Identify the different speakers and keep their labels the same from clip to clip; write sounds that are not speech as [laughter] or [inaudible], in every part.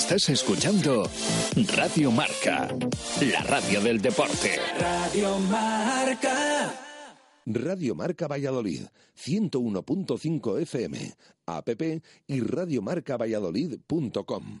Speaker 1: Estás escuchando Radio Marca, la radio del deporte.
Speaker 2: Radio Marca.
Speaker 3: Radio Marca Valladolid, 101.5 FM, app y radiomarcavalladolid.com.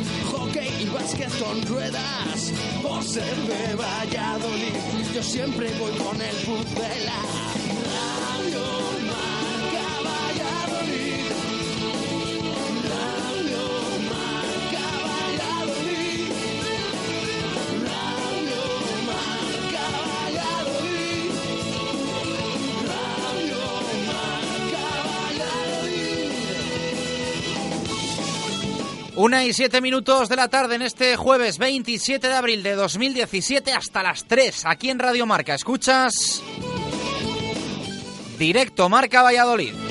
Speaker 4: básquet con ruedas. Por ser de Valladolid, yo siempre voy con el pucela.
Speaker 5: Una y siete minutos de la tarde en este jueves 27 de abril de 2017 hasta las 3 aquí en Radio Marca. Escuchas directo Marca Valladolid.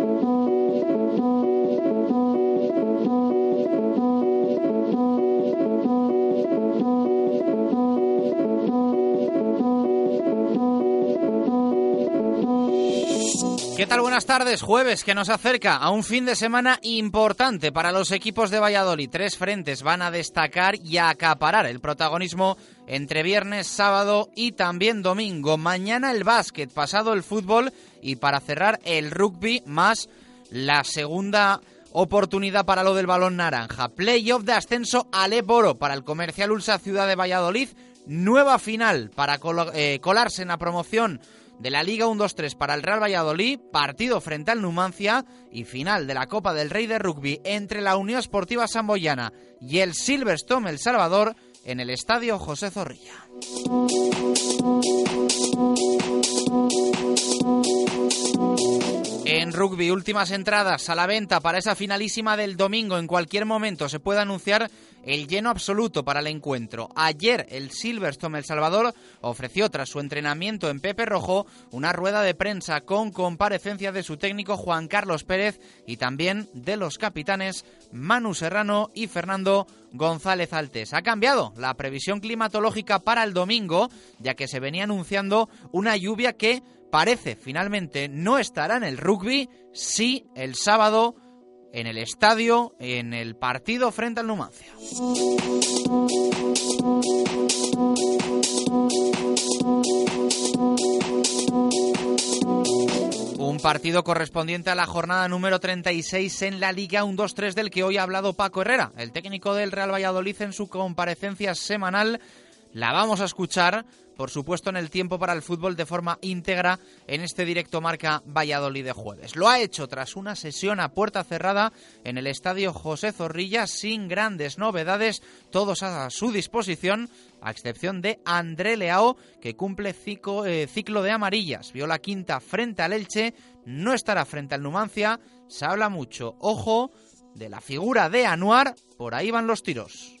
Speaker 5: ¿Qué tal? Buenas tardes. Jueves que nos acerca a un fin de semana importante para los equipos de Valladolid. Tres frentes van a destacar y a acaparar el protagonismo entre viernes, sábado y también domingo. Mañana el básquet, pasado el fútbol y para cerrar el rugby más la segunda oportunidad para lo del balón naranja. Playoff de ascenso al Eporo para el Comercial Ulsa Ciudad de Valladolid. Nueva final para eh, colarse en la promoción de la Liga 1-2-3 para el Real Valladolid, partido frente al Numancia y final de la Copa del Rey de Rugby entre la Unión Esportiva Samboyana y el Silverstone El Salvador en el Estadio José Zorrilla. En rugby, últimas entradas a la venta para esa finalísima del domingo. En cualquier momento se puede anunciar el lleno absoluto para el encuentro. Ayer el Silverstone El Salvador ofreció tras su entrenamiento en Pepe Rojo una rueda de prensa con comparecencia de su técnico Juan Carlos Pérez y también de los capitanes Manu Serrano y Fernando González Altes. Ha cambiado la previsión climatológica para el domingo, ya que se venía anunciando una lluvia que parece finalmente no estará en el rugby, sí el sábado en el estadio, en el partido frente al Numancia. Un partido correspondiente a la jornada número 36 en la Liga 1-2-3 del que hoy ha hablado Paco Herrera, el técnico del Real Valladolid en su comparecencia semanal. La vamos a escuchar por supuesto en el tiempo para el fútbol de forma íntegra en este directo marca Valladolid de jueves. Lo ha hecho tras una sesión a puerta cerrada en el estadio José Zorrilla sin grandes novedades, todos a su disposición, a excepción de André Leao, que cumple eh, ciclo de amarillas. Vio la quinta frente al Elche, no estará frente al Numancia, se habla mucho, ojo, de la figura de Anuar, por ahí van los tiros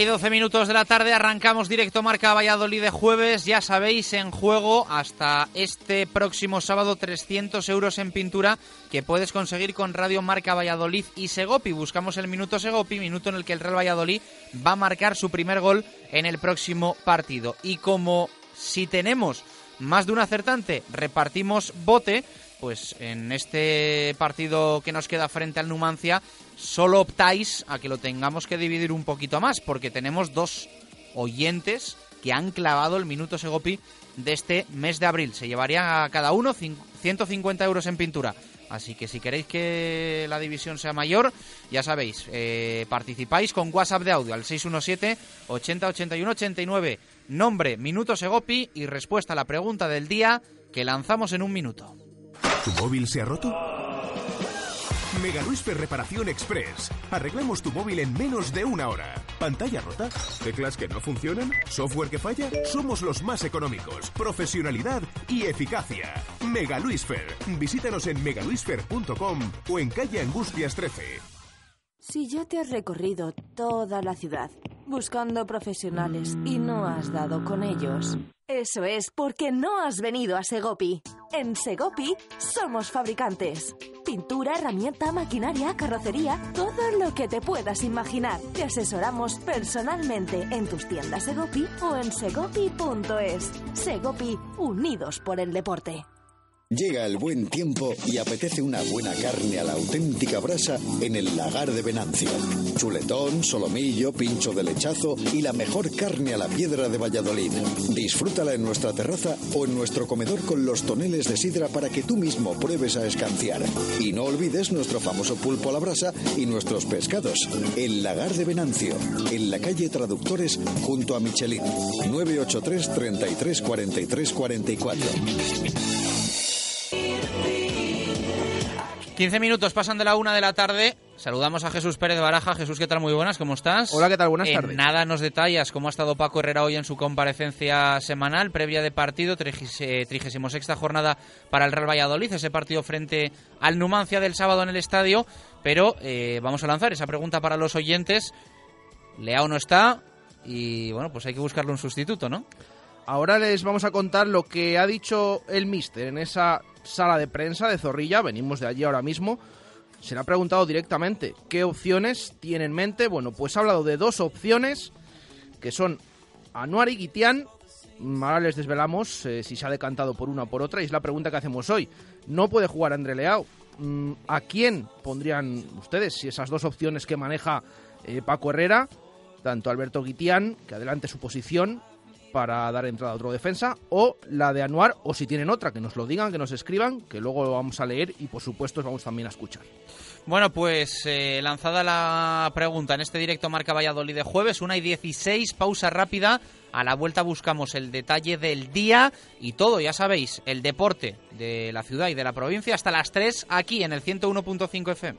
Speaker 5: Y 12 minutos de la tarde arrancamos directo Marca Valladolid de jueves. Ya sabéis, en juego hasta este próximo sábado 300 euros en pintura que puedes conseguir con Radio Marca Valladolid y Segopi. Buscamos el minuto Segopi, minuto en el que el Real Valladolid va a marcar su primer gol en el próximo partido. Y como si tenemos más de un acertante, repartimos bote pues en este partido que nos queda frente al Numancia, solo optáis a que lo tengamos que dividir un poquito más, porque tenemos dos oyentes que han clavado el minuto Segopi de este mes de abril. Se llevaría a cada uno 150 euros en pintura. Así que si queréis que la división sea mayor, ya sabéis, eh, participáis con WhatsApp de audio al 617 80 81 89. Nombre, minuto Segopi y respuesta a la pregunta del día que lanzamos en un minuto.
Speaker 6: ¿Tu móvil se ha roto? Mega Reparación Express. Arreglamos tu móvil en menos de una hora. ¿Pantalla rota? ¿Teclas que no funcionan? ¿Software que falla? Somos los más económicos. Profesionalidad y eficacia. Mega Visítanos en megaluisfer.com o en calle Angustias 13.
Speaker 7: Si ya te has recorrido toda la ciudad buscando profesionales y no has dado con ellos. Eso es porque no has venido a Segopi. En Segopi somos fabricantes. Pintura, herramienta, maquinaria, carrocería, todo lo que te puedas imaginar. Te asesoramos personalmente en tus tiendas Segopi o en segopi.es. Segopi, unidos por el deporte.
Speaker 8: Llega el buen tiempo y apetece una buena carne a la auténtica brasa en el lagar de Venancio. Chuletón, solomillo, pincho de lechazo y la mejor carne a la piedra de Valladolid. Disfrútala en nuestra terraza o en nuestro comedor con los toneles de sidra para que tú mismo pruebes a escanciar. Y no olvides nuestro famoso pulpo a la brasa y nuestros pescados. El lagar de Venancio, en la calle Traductores junto a Michelin. 983 33 43 44.
Speaker 5: 15 minutos pasan de la una de la tarde. Saludamos a Jesús Pérez Baraja. Jesús, ¿qué tal? Muy buenas, ¿cómo estás?
Speaker 9: Hola, ¿qué tal? Buenas
Speaker 5: En
Speaker 9: tardes.
Speaker 5: Nada nos detallas cómo ha estado Paco Herrera hoy en su comparecencia semanal, previa de partido, 36 jornada para el Real Valladolid, ese partido frente al Numancia del sábado en el estadio. Pero eh, vamos a lanzar esa pregunta para los oyentes. Leao no está y bueno, pues hay que buscarle un sustituto, ¿no?
Speaker 9: Ahora les vamos a contar lo que ha dicho el míster en esa sala de prensa de Zorrilla. Venimos de allí ahora mismo. Se le ha preguntado directamente qué opciones tiene en mente. Bueno, pues ha hablado de dos opciones que son Anuar y Guitián. Ahora les desvelamos eh, si se ha decantado por una o por otra y es la pregunta que hacemos hoy. No puede jugar André Leao. Mm, ¿A quién pondrían ustedes si esas dos opciones que maneja eh, Paco Herrera, tanto Alberto Guitián, que adelante su posición, para dar entrada a otro defensa, o la de Anuar, o si tienen otra, que nos lo digan, que nos escriban, que luego lo vamos a leer y por supuesto os vamos también a escuchar.
Speaker 5: Bueno, pues eh, lanzada la pregunta en este directo Marca Valladolid de jueves, una y 16, pausa rápida. A la vuelta buscamos el detalle del día y todo, ya sabéis, el deporte de la ciudad y de la provincia hasta las 3 aquí en el 101.5 FM.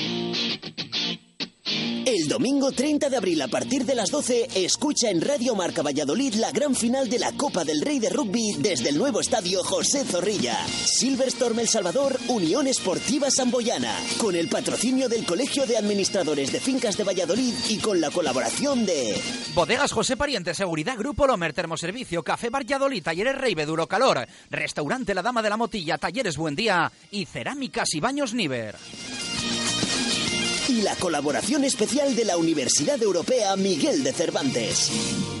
Speaker 10: El domingo 30 de abril a partir de las 12, escucha en Radio Marca Valladolid la gran final de la Copa del Rey de Rugby desde el nuevo estadio José Zorrilla. Silverstorm El Salvador, Unión Esportiva Samboyana, con el patrocinio del Colegio de Administradores de Fincas de Valladolid y con la colaboración de...
Speaker 5: Bodegas José Pariente, Seguridad Grupo Lomer, Termoservicio, Café Valladolid, Talleres Reibe, Duro Calor, Restaurante La Dama de la Motilla, Talleres Buen Día y Cerámicas y Baños Niver.
Speaker 10: Y la colaboración especial de la Universidad Europea Miguel de Cervantes.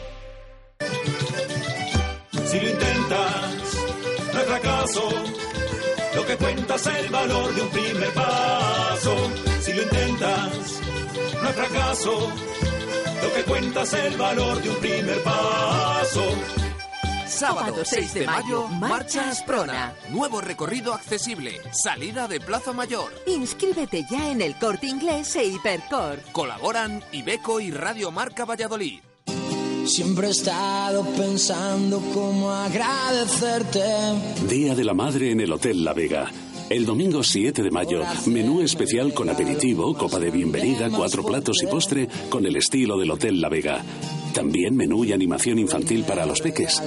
Speaker 11: Si lo intentas, no hay fracaso. Lo que cuenta es el valor de un primer paso. Si lo intentas, no hay fracaso. Lo que cuenta es el valor de un primer paso.
Speaker 7: Sábado 6 de mayo, Marcha Asprona. Nuevo recorrido accesible. Salida de Plaza Mayor.
Speaker 12: Inscríbete ya en el Corte Inglés e Hipercor.
Speaker 7: Colaboran Ibeco y Radio Marca Valladolid.
Speaker 13: Siempre he estado pensando cómo agradecerte.
Speaker 4: Día de la Madre en el Hotel La Vega. El domingo 7 de mayo, menú especial con aperitivo, copa de bienvenida, cuatro platos y postre con el estilo del Hotel La Vega. También menú y animación infantil para los peques.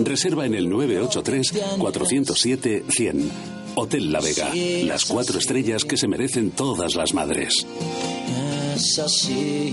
Speaker 4: Reserva en el 983-407-100. Hotel La Vega. Las cuatro estrellas que se merecen todas las madres.
Speaker 13: Es así.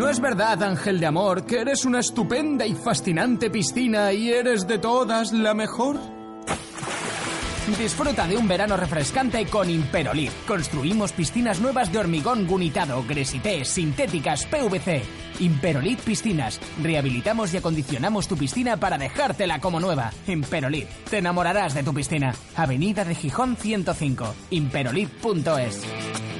Speaker 14: ¿No es verdad, Ángel de Amor, que eres una estupenda y fascinante piscina y eres de todas la mejor? Disfruta de un verano refrescante con Imperolid. Construimos piscinas nuevas de hormigón gunitado, gresité, sintéticas, PVC. Imperolid Piscinas. Rehabilitamos y acondicionamos tu piscina para dejártela como nueva. Imperolid. Te enamorarás de tu piscina. Avenida de Gijón 105. Imperolid.es.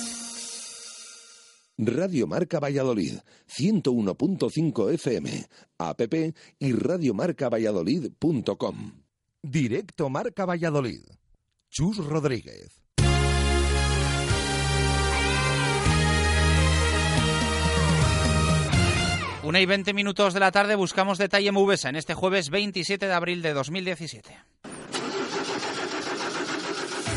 Speaker 3: Radio Marca Valladolid, 101.5 FM, app y radiomarcavalladolid.com. Directo Marca Valladolid. Chus Rodríguez.
Speaker 5: Una y 20 minutos de la tarde buscamos detalle Mubesa en este jueves 27 de abril de 2017.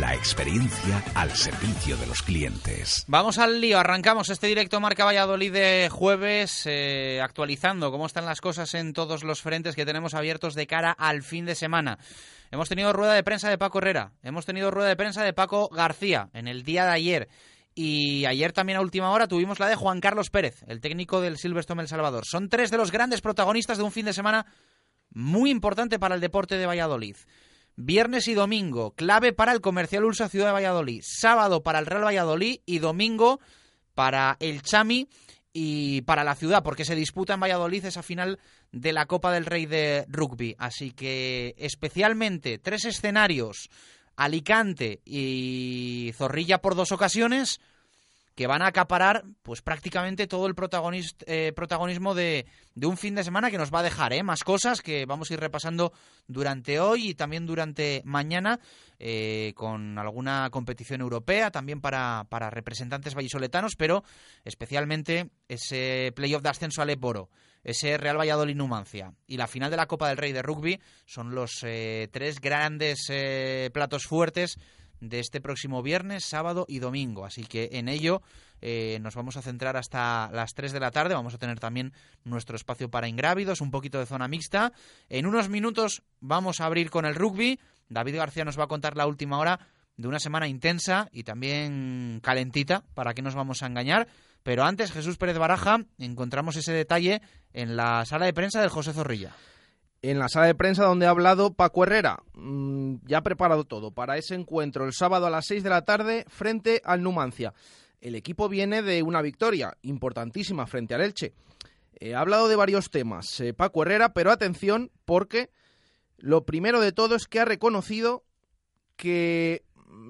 Speaker 15: La experiencia al servicio de los clientes.
Speaker 5: Vamos al lío, arrancamos este directo Marca Valladolid de jueves, eh, actualizando cómo están las cosas en todos los frentes que tenemos abiertos de cara al fin de semana. Hemos tenido rueda de prensa de Paco Herrera, hemos tenido rueda de prensa de Paco García en el día de ayer. Y ayer también a última hora tuvimos la de Juan Carlos Pérez, el técnico del Silverstone El Salvador. Son tres de los grandes protagonistas de un fin de semana muy importante para el deporte de Valladolid. Viernes y domingo, clave para el Comercial Ulsa Ciudad de Valladolid. Sábado para el Real Valladolid y domingo para el Chami y para la ciudad, porque se disputa en Valladolid esa final de la Copa del Rey de Rugby. Así que especialmente tres escenarios, Alicante y Zorrilla por dos ocasiones, que van a acaparar pues prácticamente todo el eh, protagonismo de, de, un fin de semana que nos va a dejar ¿eh? más cosas que vamos a ir repasando durante hoy y también durante mañana eh, con alguna competición europea también para, para representantes vallisoletanos pero especialmente ese playoff de ascenso al Eporo ese Real Valladolid Numancia y la final de la Copa del Rey de Rugby son los tres grandes platos fuertes de este próximo viernes, sábado y domingo. Así que en ello eh, nos vamos a centrar hasta las 3 de la tarde. Vamos a tener también nuestro espacio para ingrávidos, un poquito de zona mixta. En unos minutos vamos a abrir con el rugby. David García nos va a contar la última hora de una semana intensa y también calentita, para que nos vamos a engañar. Pero antes, Jesús Pérez Baraja, encontramos ese detalle en la sala de prensa del José Zorrilla
Speaker 9: en la sala de prensa donde ha hablado Paco Herrera. Mm, ya ha preparado todo para ese encuentro el sábado a las 6 de la tarde frente al Numancia. El equipo viene de una victoria importantísima frente al Elche. Eh, ha hablado de varios temas eh, Paco Herrera, pero atención porque lo primero de todo es que ha reconocido que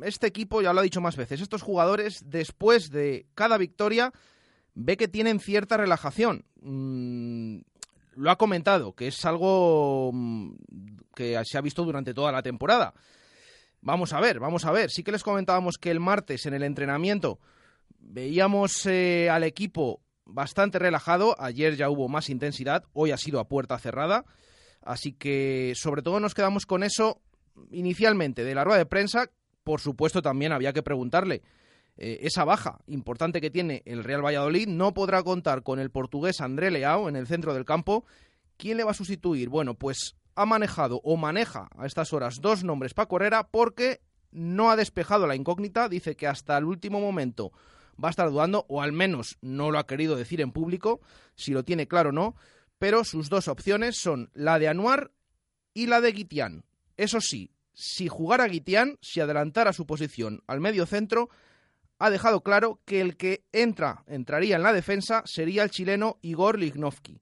Speaker 9: este equipo, ya lo ha dicho más veces, estos jugadores después de cada victoria ve que tienen cierta relajación. Mm, lo ha comentado, que es algo mm, que se ha visto durante toda la temporada. Vamos a ver, vamos a ver. Sí que les comentábamos que el martes en el entrenamiento veíamos eh, al equipo bastante relajado. Ayer ya hubo más intensidad, hoy ha sido a puerta cerrada. Así que sobre todo nos quedamos con eso inicialmente de la rueda de prensa. Por supuesto también había que preguntarle eh, esa baja importante que tiene el Real Valladolid. No podrá contar con el portugués André Leao en el centro del campo. ¿Quién le va a sustituir? Bueno, pues ha manejado o maneja a estas horas dos nombres para Correra porque no ha despejado la incógnita. Dice que hasta el último momento va a estar dudando, o al menos no lo ha querido decir en público, si lo tiene claro o no. Pero sus dos opciones son la de Anuar y la de Guitián. Eso sí, si jugara Guitián, si adelantara su posición al medio centro, ha dejado claro que el que entra, entraría en la defensa sería el chileno Igor Lignovsky.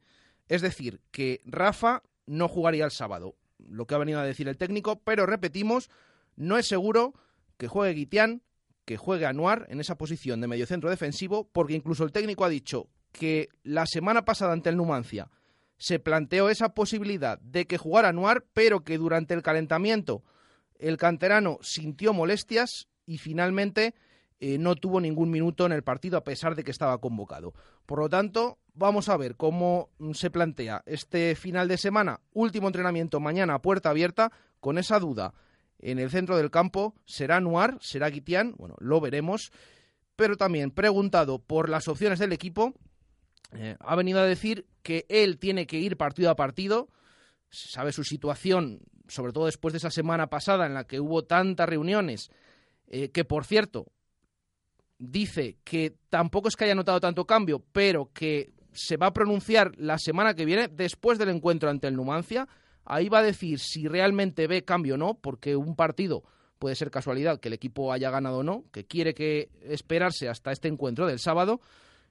Speaker 9: Es decir, que Rafa no jugaría el sábado, lo que ha venido a decir el técnico, pero repetimos, no es seguro que juegue Guitián, que juegue Anuar en esa posición de mediocentro defensivo, porque incluso el técnico ha dicho que la semana pasada ante el Numancia se planteó esa posibilidad de que jugara Anuar, pero que durante el calentamiento el canterano sintió molestias y finalmente eh, no tuvo ningún minuto en el partido a pesar de que estaba convocado. Por lo tanto, vamos a ver cómo se plantea este final de semana, último entrenamiento mañana puerta abierta, con esa duda en el centro del campo, ¿será Noir? ¿Será Guitián? Bueno, lo veremos. Pero también preguntado por las opciones del equipo, eh, ha venido a decir que él tiene que ir partido a partido, sabe su situación, sobre todo después de esa semana pasada en la que hubo tantas reuniones, eh, que por cierto, dice que tampoco es que haya notado tanto cambio, pero que se va a pronunciar la semana que viene, después del encuentro ante el Numancia. Ahí va a decir si realmente ve cambio o no, porque un partido puede ser casualidad que el equipo haya ganado o no, que quiere que esperarse hasta este encuentro del sábado.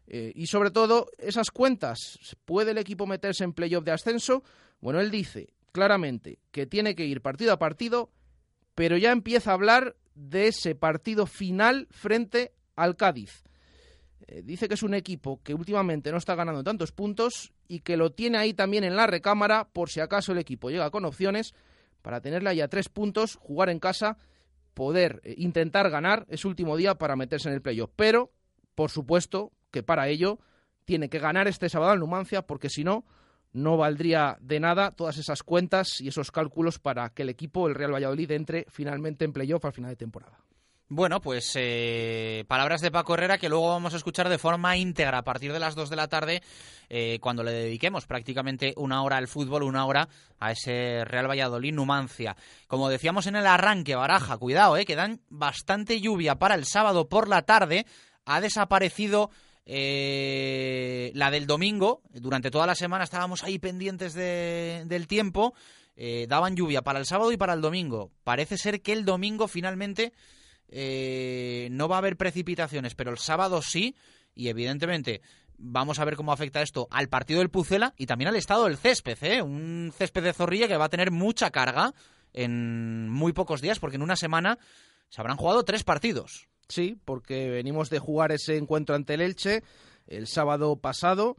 Speaker 9: Eh, y sobre todo, esas cuentas, ¿puede el equipo meterse en playoff de ascenso? Bueno, él dice claramente que tiene que ir partido a partido, pero ya empieza a hablar de ese partido final frente al Cádiz. Eh, dice que es un equipo que últimamente no está ganando tantos puntos y que lo tiene ahí también en la recámara por si acaso el equipo llega con opciones para tenerla ya tres puntos, jugar en casa, poder eh, intentar ganar ese último día para meterse en el playoff. Pero, por supuesto, que para ello tiene que ganar este sábado al Numancia porque si no, no valdría de nada todas esas cuentas y esos cálculos para que el equipo, el Real Valladolid, entre finalmente en playoff al final de temporada.
Speaker 5: Bueno, pues eh, palabras de Paco Herrera que luego vamos a escuchar de forma íntegra a partir de las 2 de la tarde, eh, cuando le dediquemos prácticamente una hora al fútbol, una hora a ese Real Valladolid Numancia. Como decíamos en el arranque, Baraja, cuidado, eh, que dan bastante lluvia para el sábado por la tarde. Ha desaparecido eh, la del domingo. Durante toda la semana estábamos ahí pendientes de, del tiempo. Eh, daban lluvia para el sábado y para el domingo. Parece ser que el domingo finalmente eh, no va a haber precipitaciones, pero el sábado sí, y evidentemente vamos a ver cómo afecta esto al partido del Pucela y también al estado del césped, ¿eh? un césped de zorrilla que va a tener mucha carga en muy pocos días, porque en una semana se habrán jugado tres partidos.
Speaker 9: Sí, porque venimos de jugar ese encuentro ante el Elche el sábado pasado,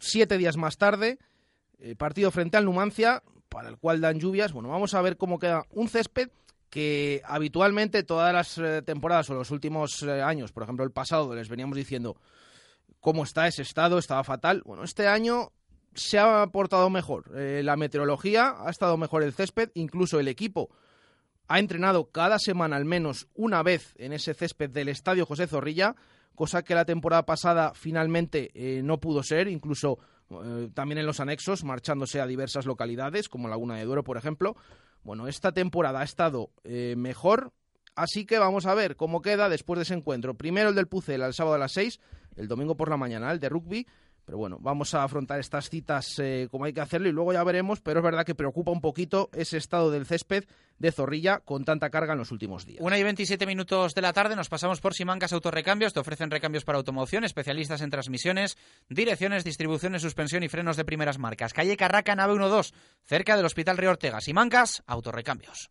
Speaker 9: siete días más tarde, eh, partido frente al Numancia, para el cual dan lluvias. Bueno, vamos a ver cómo queda un césped que habitualmente todas las eh, temporadas o los últimos eh, años, por ejemplo el pasado, les veníamos diciendo cómo está ese estado, estaba fatal. Bueno, este año se ha portado mejor. Eh, la meteorología ha estado mejor el césped, incluso el equipo ha entrenado cada semana al menos una vez en ese césped del Estadio José Zorrilla, cosa que la temporada pasada finalmente no pudo ser, incluso también en los anexos, marchándose a diversas localidades, como Laguna de Duero, por ejemplo. Bueno, esta temporada ha estado eh, mejor, así que vamos a ver cómo queda después de ese encuentro. Primero el del Pucel el sábado a las 6, el domingo por la mañana el de rugby, pero bueno, vamos a afrontar estas citas eh, como hay que hacerlo y luego ya veremos, pero es verdad que preocupa un poquito ese estado del césped de Zorrilla con tanta carga en los últimos días.
Speaker 5: Una y 27 minutos de la tarde nos pasamos por Simancas Autorrecambios. Te ofrecen recambios para automoción, especialistas en transmisiones, direcciones, distribuciones, suspensión y frenos de primeras marcas. Calle Carraca, nave 12, cerca del Hospital Río Ortega. Simancas Autorrecambios.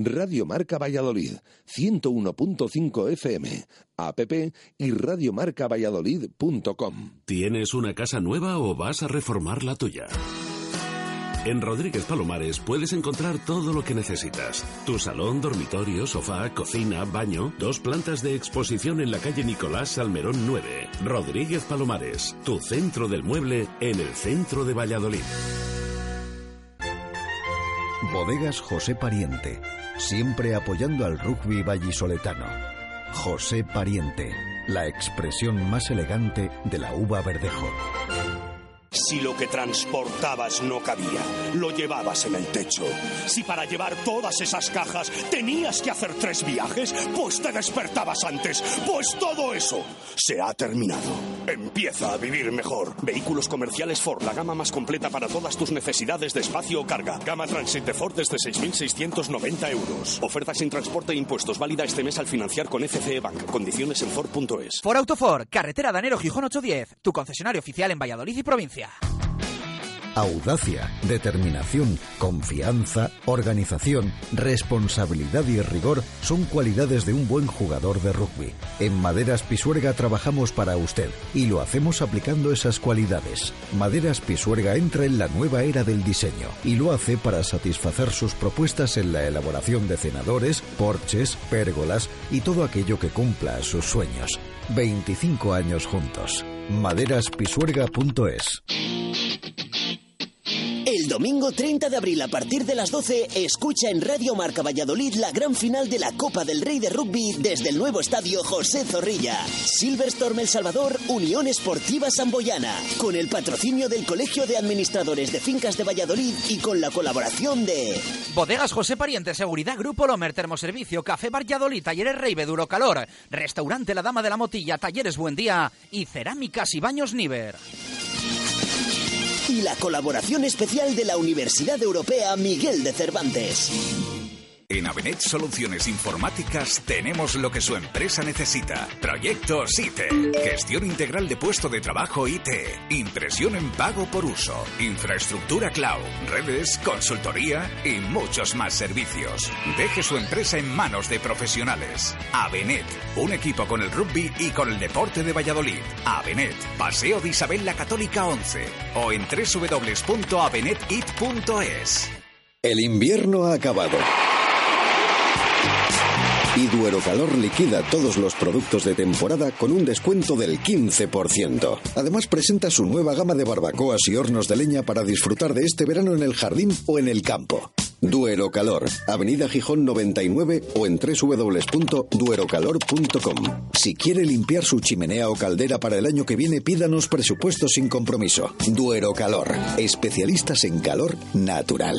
Speaker 3: Radio Marca Valladolid, 101.5 FM, app y radiomarcavalladolid.com.
Speaker 16: ¿Tienes una casa nueva o vas a reformar la tuya? En Rodríguez Palomares puedes encontrar todo lo que necesitas. Tu salón, dormitorio, sofá, cocina, baño, dos plantas de exposición en la calle Nicolás Salmerón 9. Rodríguez Palomares, tu centro del mueble en el centro de Valladolid.
Speaker 8: Bodegas José Pariente, siempre apoyando al rugby vallisoletano. José Pariente, la expresión más elegante de la uva verdejo.
Speaker 17: Si lo que transportabas no cabía, lo llevabas en el techo. Si para llevar todas esas cajas tenías que hacer tres viajes, pues te despertabas antes. Pues todo eso se ha terminado. Empieza a vivir mejor. Vehículos comerciales Ford, la gama más completa para todas tus necesidades de espacio o carga. Gama Transit de Ford desde 6.690 euros. Oferta sin transporte e impuestos válida este mes al financiar con FCE Bank. Condiciones en Ford.es.
Speaker 18: Ford Autofor, carretera Danero Gijón 810, tu concesionario oficial en Valladolid y provincia.
Speaker 8: Audacia, determinación, confianza, organización, responsabilidad y rigor son cualidades de un buen jugador de rugby. En Maderas Pisuerga trabajamos para usted y lo hacemos aplicando esas cualidades. Maderas Pisuerga entra en la nueva era del diseño y lo hace para satisfacer sus propuestas en la elaboración de cenadores, porches, pérgolas y todo aquello que cumpla sus sueños. 25 años juntos. Maderaspisuerga.es
Speaker 10: domingo 30 de abril a partir de las 12 escucha en Radio Marca Valladolid la gran final de la Copa del Rey de Rugby desde el nuevo estadio José Zorrilla. Silverstorm El Salvador, Unión Esportiva Samboyana, con el patrocinio del Colegio de Administradores de Fincas de Valladolid y con la colaboración de
Speaker 18: Bodegas José Pariente, Seguridad Grupo Lomer, Termoservicio, Café Valladolid, Talleres Rey, Duro Calor, Restaurante La Dama de la Motilla, Talleres Buen Día y Cerámicas y Baños Niver.
Speaker 10: Y la colaboración especial de la Universidad Europea Miguel de Cervantes.
Speaker 15: En Avenet Soluciones Informáticas tenemos lo que su empresa necesita. Proyectos IT, gestión integral de puesto de trabajo IT, impresión en pago por uso, infraestructura cloud, redes, consultoría y muchos más servicios. Deje su empresa en manos de profesionales. Avenet, un equipo con el rugby y con el deporte de Valladolid. Avenet, Paseo de Isabel la Católica 11 o en www.avenetit.es.
Speaker 19: El invierno ha acabado. Y Duero Calor liquida todos los productos de temporada con un descuento del 15%. Además presenta su nueva gama de barbacoas y hornos de leña para disfrutar de este verano en el jardín o en el campo. Duero Calor, Avenida Gijón 99 o en www.duerocalor.com. Si quiere limpiar su chimenea o caldera para el año que viene, pídanos presupuestos sin compromiso. Duero Calor, especialistas en calor natural.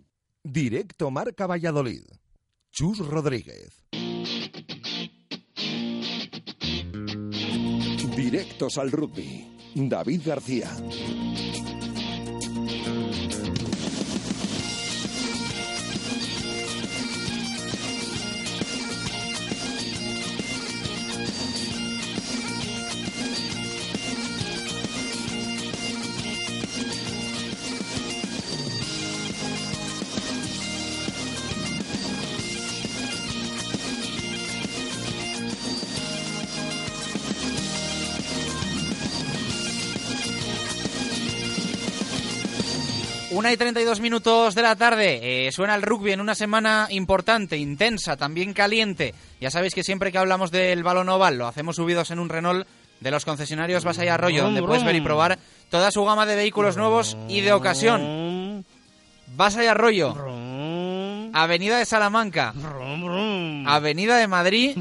Speaker 3: Directo Marca Valladolid. Chus Rodríguez. Directos al rugby. David García.
Speaker 5: Una y 32 minutos de la tarde. Eh, suena el rugby en una semana importante, intensa, también caliente. Ya sabéis que siempre que hablamos del balón oval lo hacemos subidos en un Renault de los concesionarios Vas y Arroyo, donde puedes ver y probar toda su gama de vehículos nuevos y de ocasión. Vas y Arroyo. Avenida de Salamanca. Avenida de Madrid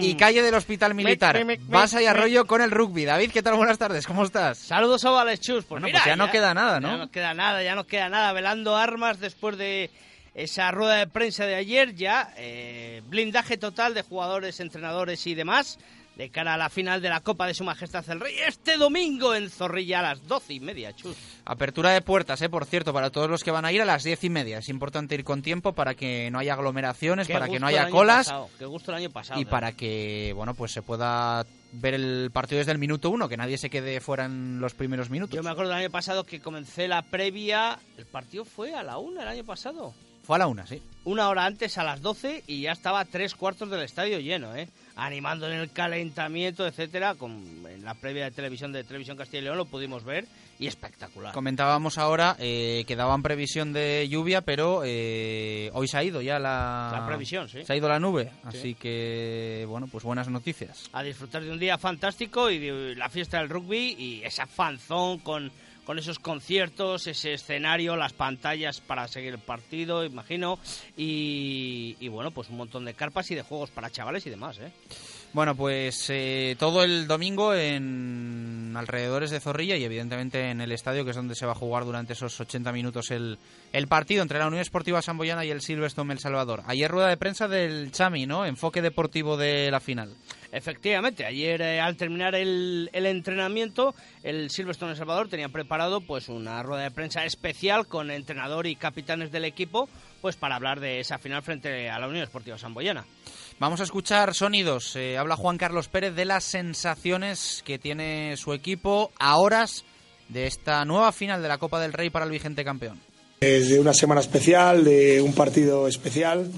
Speaker 5: y calle del Hospital Militar. Vas y Arroyo con el rugby. David, ¿qué tal? Buenas tardes, ¿cómo estás?
Speaker 20: Saludos ovales, Chus. Pues
Speaker 5: Bueno,
Speaker 20: mira,
Speaker 5: pues ya no queda nada, ¿no?
Speaker 20: Ya no queda nada, ya no queda nada. Velando armas después de esa rueda de prensa de ayer, ya eh, blindaje total de jugadores, entrenadores y demás de cara a la final de la Copa de Su Majestad el Rey este domingo en Zorrilla a las doce y media, Chus.
Speaker 5: Apertura de puertas, ¿eh? por cierto, para todos los que van a ir a las diez y media. Es importante ir con tiempo para que no haya aglomeraciones,
Speaker 20: Qué
Speaker 5: para que no haya colas
Speaker 20: pasado, Qué gusto el año pasado.
Speaker 5: y
Speaker 20: de
Speaker 5: para que bueno pues se pueda ver el partido desde el minuto uno, que nadie se quede fuera en los primeros minutos.
Speaker 20: Yo me acuerdo del año pasado que comencé la previa. El partido fue a la una el año pasado.
Speaker 5: Fue a la una, sí.
Speaker 20: Una hora antes, a las 12, y ya estaba tres cuartos del estadio lleno, ¿eh? Animando en el calentamiento, etcétera. Con, en la previa de televisión de Televisión Castilla y León lo pudimos ver y espectacular.
Speaker 5: Comentábamos ahora eh, que daban previsión de lluvia, pero eh, hoy se ha ido ya la...
Speaker 20: La previsión, sí.
Speaker 5: Se ha ido la nube,
Speaker 20: Sí.
Speaker 5: así que, bueno, pues buenas noticias.
Speaker 20: a disfrutar de un día fantástico y de la fiesta del rugby y esa fanzón con, con esos conciertos, ese escenario, las pantallas para seguir el partido, imagino, y, bueno, pues un montón de carpas y de juegos para chavales y demás, ¿eh?
Speaker 5: Bueno, pues eh, todo el domingo en alrededores de Zorrilla y evidentemente en el estadio, que es donde se va a jugar durante esos 80 minutos el, el partido entre la Unión Esportiva Samboyana y el Silverstone El Salvador. Ayer rueda de prensa del Chami, ¿no? Enfoque deportivo de la final.
Speaker 20: Efectivamente, ayer eh, al terminar el, entrenamiento, el Silverstone El Salvador tenía preparado pues una rueda de prensa especial con entrenador y capitanes del equipo, pues para hablar de esa final frente a la Unión Esportiva Samboyana.
Speaker 5: Vamos a escuchar sonidos. Eh, habla Juan Carlos Pérez de las sensaciones que tiene su equipo a horas de esta nueva final de la Copa del Rey para el vigente campeón.
Speaker 21: Es de una semana especial, de un partido especial,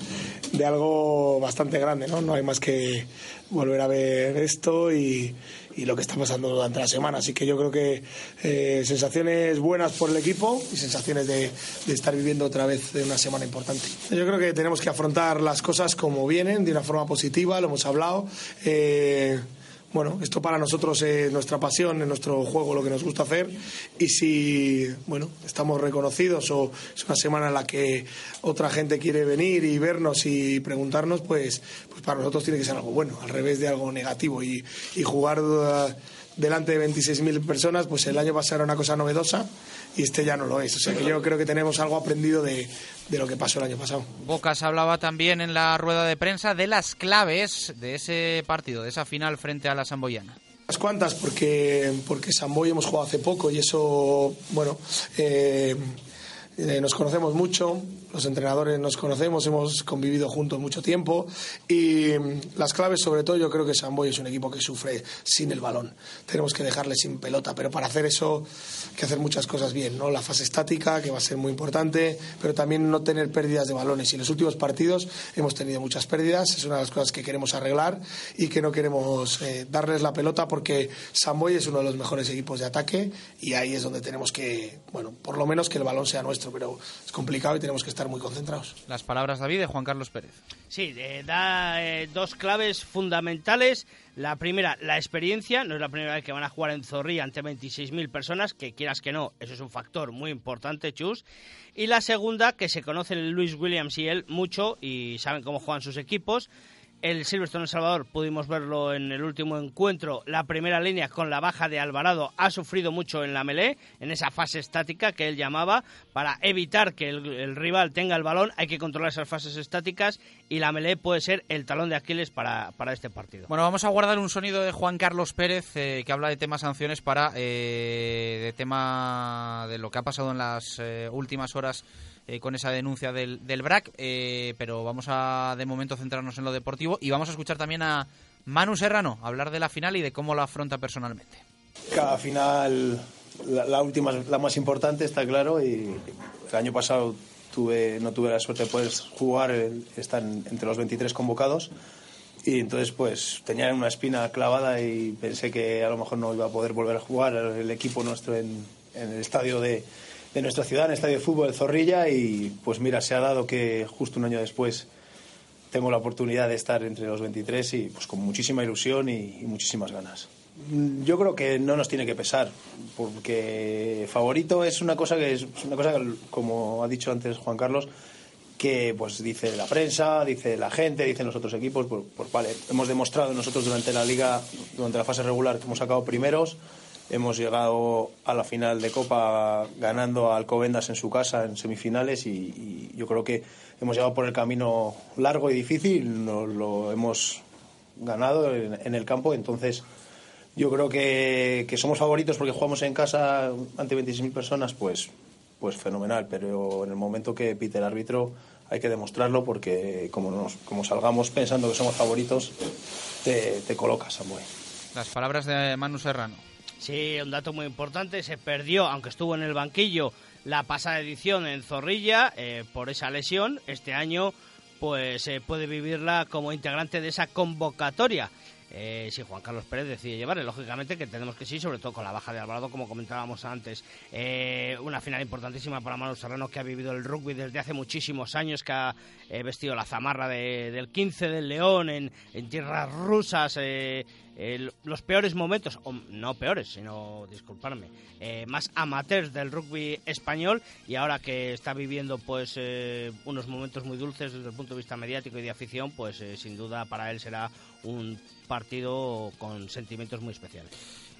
Speaker 21: de algo bastante grande, ¿no? No hay más que volver a ver esto y, lo que está pasando durante la semana. Así que yo creo que eh, sensaciones buenas por el equipo y sensaciones de, estar viviendo otra vez una semana importante. Yo creo que tenemos que afrontar las cosas como vienen, de una forma positiva, lo hemos hablado. Eh, bueno, esto para nosotros es nuestra pasión, es nuestro juego, lo que nos gusta hacer. Y si, bueno, estamos reconocidos o es una semana en la que otra gente quiere venir y vernos y preguntarnos, pues, pues para nosotros tiene que ser algo bueno, al revés de algo negativo. Y, y jugar eh, delante de 26.000 personas, pues el año pasado era una cosa novedosa y este ya no lo es. O sea que yo creo que tenemos algo aprendido de, de lo que pasó el año pasado.
Speaker 5: Bocas hablaba también en la rueda de prensa de las claves de ese partido, de esa final frente a la Samboyana.
Speaker 21: Cuantas, porque, porque Samboy hemos jugado hace poco y eso, bueno, eh, eh, nos conocemos mucho, los entrenadores nos conocemos, hemos convivido juntos mucho tiempo y las claves, sobre todo, yo creo que Samboy es un equipo que sufre sin el balón. Tenemos que dejarle sin pelota, pero para hacer eso hay que hacer muchas cosas bien, ¿no? La fase estática, que va a ser muy importante, pero también no tener pérdidas de balones. Y en los últimos partidos hemos tenido muchas pérdidas, es una de las cosas que queremos arreglar y que no queremos eh, darles la pelota porque Samboy es uno de los mejores equipos de ataque y ahí es donde tenemos que, bueno, por lo menos que el balón sea nuestro, pero es complicado y tenemos que estar muy concentrados.
Speaker 5: Las palabras, David, de Juan Carlos Pérez.
Speaker 20: Sí, eh, da eh, dos claves fundamentales. La primera, la experiencia. No es la primera vez que van a jugar en Zorrilla ante 26.000 personas, que quieras que no, eso es un factor muy importante, Chus. Y la segunda, que se conocen Luis Williams y él mucho y saben cómo juegan sus equipos. El Silverstone El Salvador, pudimos verlo en el último encuentro, la primera línea con la baja de Alvarado ha sufrido mucho en la melee, en esa fase estática que él llamaba, para evitar que el, rival tenga el balón, hay que controlar esas fases estáticas y la melee puede ser el talón de Aquiles para, para este partido.
Speaker 5: Bueno, vamos a guardar un sonido de Juan Carlos Pérez eh, que habla de temas sanciones para eh, de tema de lo que ha pasado en las eh, últimas horas eh, con esa denuncia del, del BRAC, eh, pero vamos a de momento centrarnos en lo deportivo y vamos a escuchar también a Manu Serrano hablar de la final y de cómo la afronta personalmente.
Speaker 22: Cada final, la, la última es la más importante, está claro, y el año pasado tuve, no tuve la suerte de poder jugar, están entre los 23 convocados, y entonces pues tenía una espina clavada y pensé que a lo mejor no iba a poder volver a jugar el equipo nuestro en, en el estadio de, de nuestra ciudad, en el estadio de fútbol de Zorrilla, y pues mira, se ha dado que justo un año después tengo la oportunidad de estar entre los 23 y pues con muchísima ilusión y, muchísimas ganas. Mm, Yo creo que no nos tiene que pesar, porque favorito es una cosa que es una cosa como ha dicho antes Juan Carlos, que pues dice la prensa, dice la gente, dicen los otros equipos, pues, pues vale, hemos demostrado nosotros durante la liga, durante la fase regular que hemos sacado primeros, hemos llegado a la final de Copa ganando a Alcobendas en su casa en semifinales y, yo creo que hemos llegado por el camino largo y difícil, nos lo hemos ganado en, el campo, entonces yo creo que, somos favoritos porque jugamos en casa ante 26.000 personas, pues, pues fenomenal, pero en el momento que pite el árbitro hay que demostrarlo porque como, nos, como salgamos pensando que somos favoritos, te, te colocas, Samboy.
Speaker 5: Las palabras de Manu Serrano.
Speaker 20: Sí, un dato muy importante, se perdió, aunque estuvo en el banquillo, la pasada edición en Zorrilla eh, por esa lesión. Este año pues eh, puede vivirla como integrante de esa convocatoria. Eh, si Juan Carlos Pérez decide llevarle, lógicamente que tenemos que sí, sobre todo con la baja de Alvarado, como comentábamos antes. Eh, una final importantísima para Manu Serrano, que ha vivido el rugby desde hace muchísimos años, que ha eh, vestido la zamarra de- del 15 del León en tierras rusas. Eh, los peores momentos, o no peores, sino, disculparme, eh, más amateurs del rugby español y ahora que está viviendo pues eh, unos momentos muy dulces desde el punto de vista mediático y de afición, pues eh, sin duda para él será un partido con sentimientos muy especiales.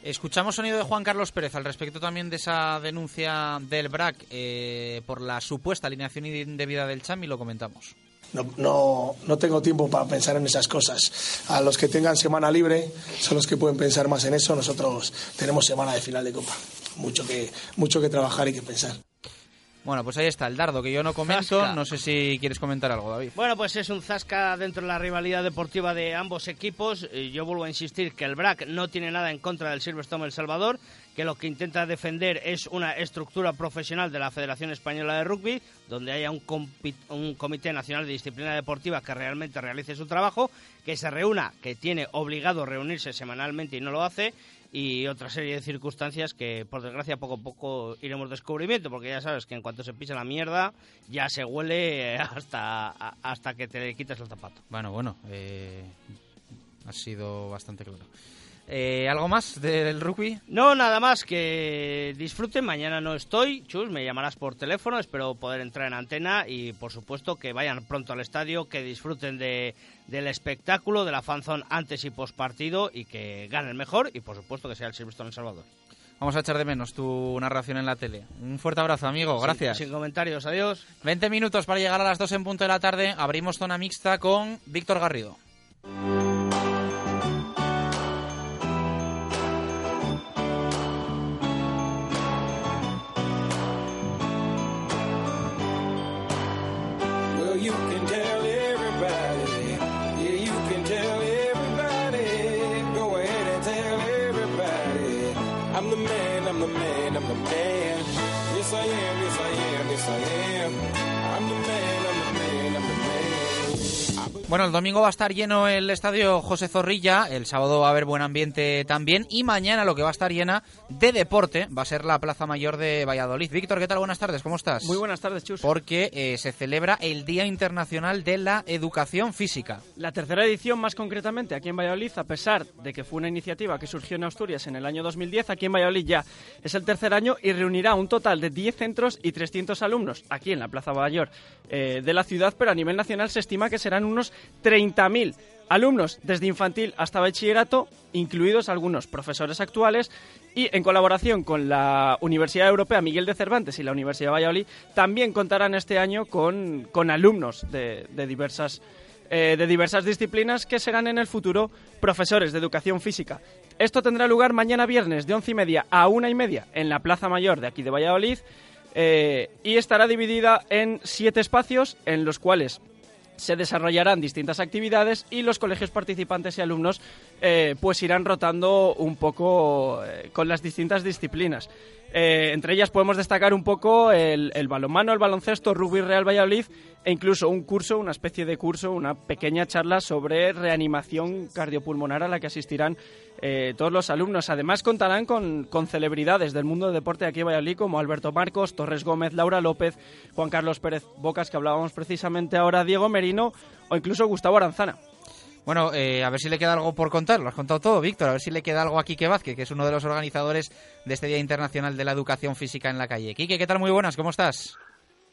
Speaker 5: Escuchamos sonido de Juan Carlos Pérez al respecto también de esa denuncia del BRAC eh, por la supuesta alineación indebida del Cham y lo comentamos.
Speaker 21: No, no, no tengo tiempo para pensar en esas cosas. A los que tengan semana libre son los que pueden pensar más en eso. Nosotros tenemos semana de final de Copa. Mucho que, mucho que trabajar y que pensar.
Speaker 5: Bueno, pues ahí está el dardo que yo no comento.
Speaker 20: Zasca.
Speaker 5: No sé si quieres comentar algo, David.
Speaker 20: Bueno, pues es un zasca dentro de la rivalidad deportiva de ambos equipos. Eh, Yo vuelvo a insistir que el BRAC no tiene nada en contra del Silverstone El Salvador, que lo que intenta defender es una estructura profesional de la Federación Española de Rugby, donde haya un, un Comité Nacional de Disciplina Deportiva que realmente realice su trabajo, que se reúna, que tiene obligado reunirse semanalmente y no lo hace, y otra serie de circunstancias que, por desgracia, poco a poco iremos descubrimiento, porque ya sabes que en cuanto se pisa la mierda, ya se huele hasta, a- hasta que te quites el zapato.
Speaker 5: Bueno, bueno, eh, ha sido bastante claro. Eh, ¿Algo más del rugby?
Speaker 20: No, nada más que disfruten. Mañana no estoy. Chus, me llamarás por teléfono. Espero poder entrar en antena y, por supuesto, que vayan pronto al estadio, que disfruten de, del espectáculo, de la fanzone antes y post partido y que ganen mejor y, por supuesto, que sea el Silverstone El Salvador.
Speaker 5: Vamos a echar de menos tu narración en la tele. Un fuerte abrazo, amigo.
Speaker 20: Sin-
Speaker 5: Gracias.
Speaker 20: Sin, comentarios. Adiós.
Speaker 5: 20 minutos para llegar a las 2 en punto de la tarde. Abrimos zona mixta con Víctor Garrido. Bueno, el domingo va a estar lleno el estadio José Zorrilla, el sábado va a haber buen ambiente también y mañana lo que va a estar llena de deporte va a ser la Plaza Mayor de Valladolid. Víctor, ¿qué tal? Buenas tardes, ¿cómo estás?
Speaker 23: Muy buenas tardes, Chus.
Speaker 5: Porque eh, se celebra el Día Internacional de la Educación Física.
Speaker 23: La tercera edición, más concretamente, aquí en Valladolid, a pesar de que fue una iniciativa que surgió en Asturias en el año 2010, aquí en Valladolid ya es el tercer año y reunirá un total de 10 centros y 300 alumnos aquí en la Plaza Mayor eh, de la ciudad, pero a nivel nacional se estima que serán unos 30.000 alumnos desde infantil hasta bachillerato, incluidos algunos profesores actuales, y en colaboración con la Universidad Europea Miguel de Cervantes y la Universidad de Valladolid, también contarán este año con, con alumnos de, diversas eh, de diversas disciplinas que serán en el futuro profesores de educación física. Esto tendrá lugar mañana viernes de once y media a una y media en la Plaza Mayor de aquí de Valladolid eh, y estará dividida en siete espacios en los cuales se desarrollarán distintas actividades y los colegios participantes y alumnos eh, pues irán rotando un poco eh, con las distintas disciplinas. Eh, entre ellas podemos destacar un poco el, balonmano, el baloncesto, rugby Real Valladolid e incluso un curso, una especie de curso, una pequeña charla sobre reanimación cardiopulmonar a la que asistirán eh, todos los alumnos. Además contarán con, celebridades del mundo del deporte de aquí en Valladolid como Alberto Marcos, Torres Gómez, Laura López, Juan Carlos Pérez Bocas, que hablábamos precisamente ahora, Diego Merino o incluso Gustavo Aranzana.
Speaker 5: Bueno, eh, a ver si le queda algo por contar. Lo has contado todo, Víctor. A ver si le queda algo a Quique Vázquez, que es uno de los organizadores de este Día Internacional de la Educación Física en la calle. Quique, ¿qué tal? Muy buenas, ¿cómo estás?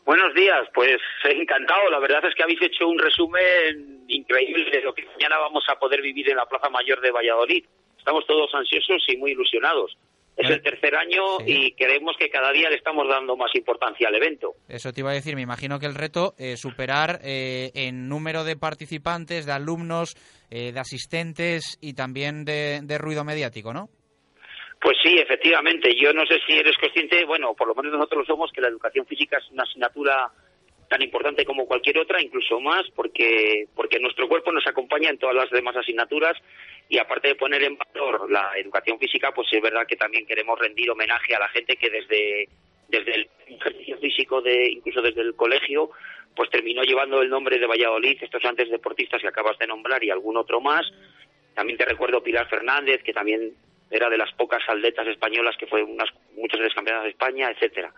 Speaker 24: Buenos días, pues encantado. La verdad es que habéis hecho un resumen increíble de lo que mañana vamos a poder vivir en la Plaza Mayor de Valladolid. Estamos todos ansiosos y muy ilusionados. Es el tercer año y creemos que cada día le estamos dando más importancia al evento.
Speaker 5: Eso te iba a decir. Me imagino que el reto es superar eh, en número de participantes, de alumnos, eh, de asistentes y también de, de ruido mediático, ¿no?
Speaker 24: Pues sí, efectivamente. Yo no sé si eres consciente, bueno, por lo menos nosotros lo somos, que la educación física es una asignatura tan importante como cualquier otra, incluso más, porque, porque nuestro cuerpo nos acompaña en todas las demás asignaturas y aparte de poner en valor la educación física, pues es verdad que también queremos rendir homenaje a la gente que desde desde el ejercicio físico de incluso desde el colegio, pues terminó llevando el nombre de Valladolid, estos antes deportistas que acabas de nombrar y algún otro más. También te recuerdo Pilar Fernández, que también era de las pocas atletas españolas que fue unas muchas veces campeonas de España, etcétera.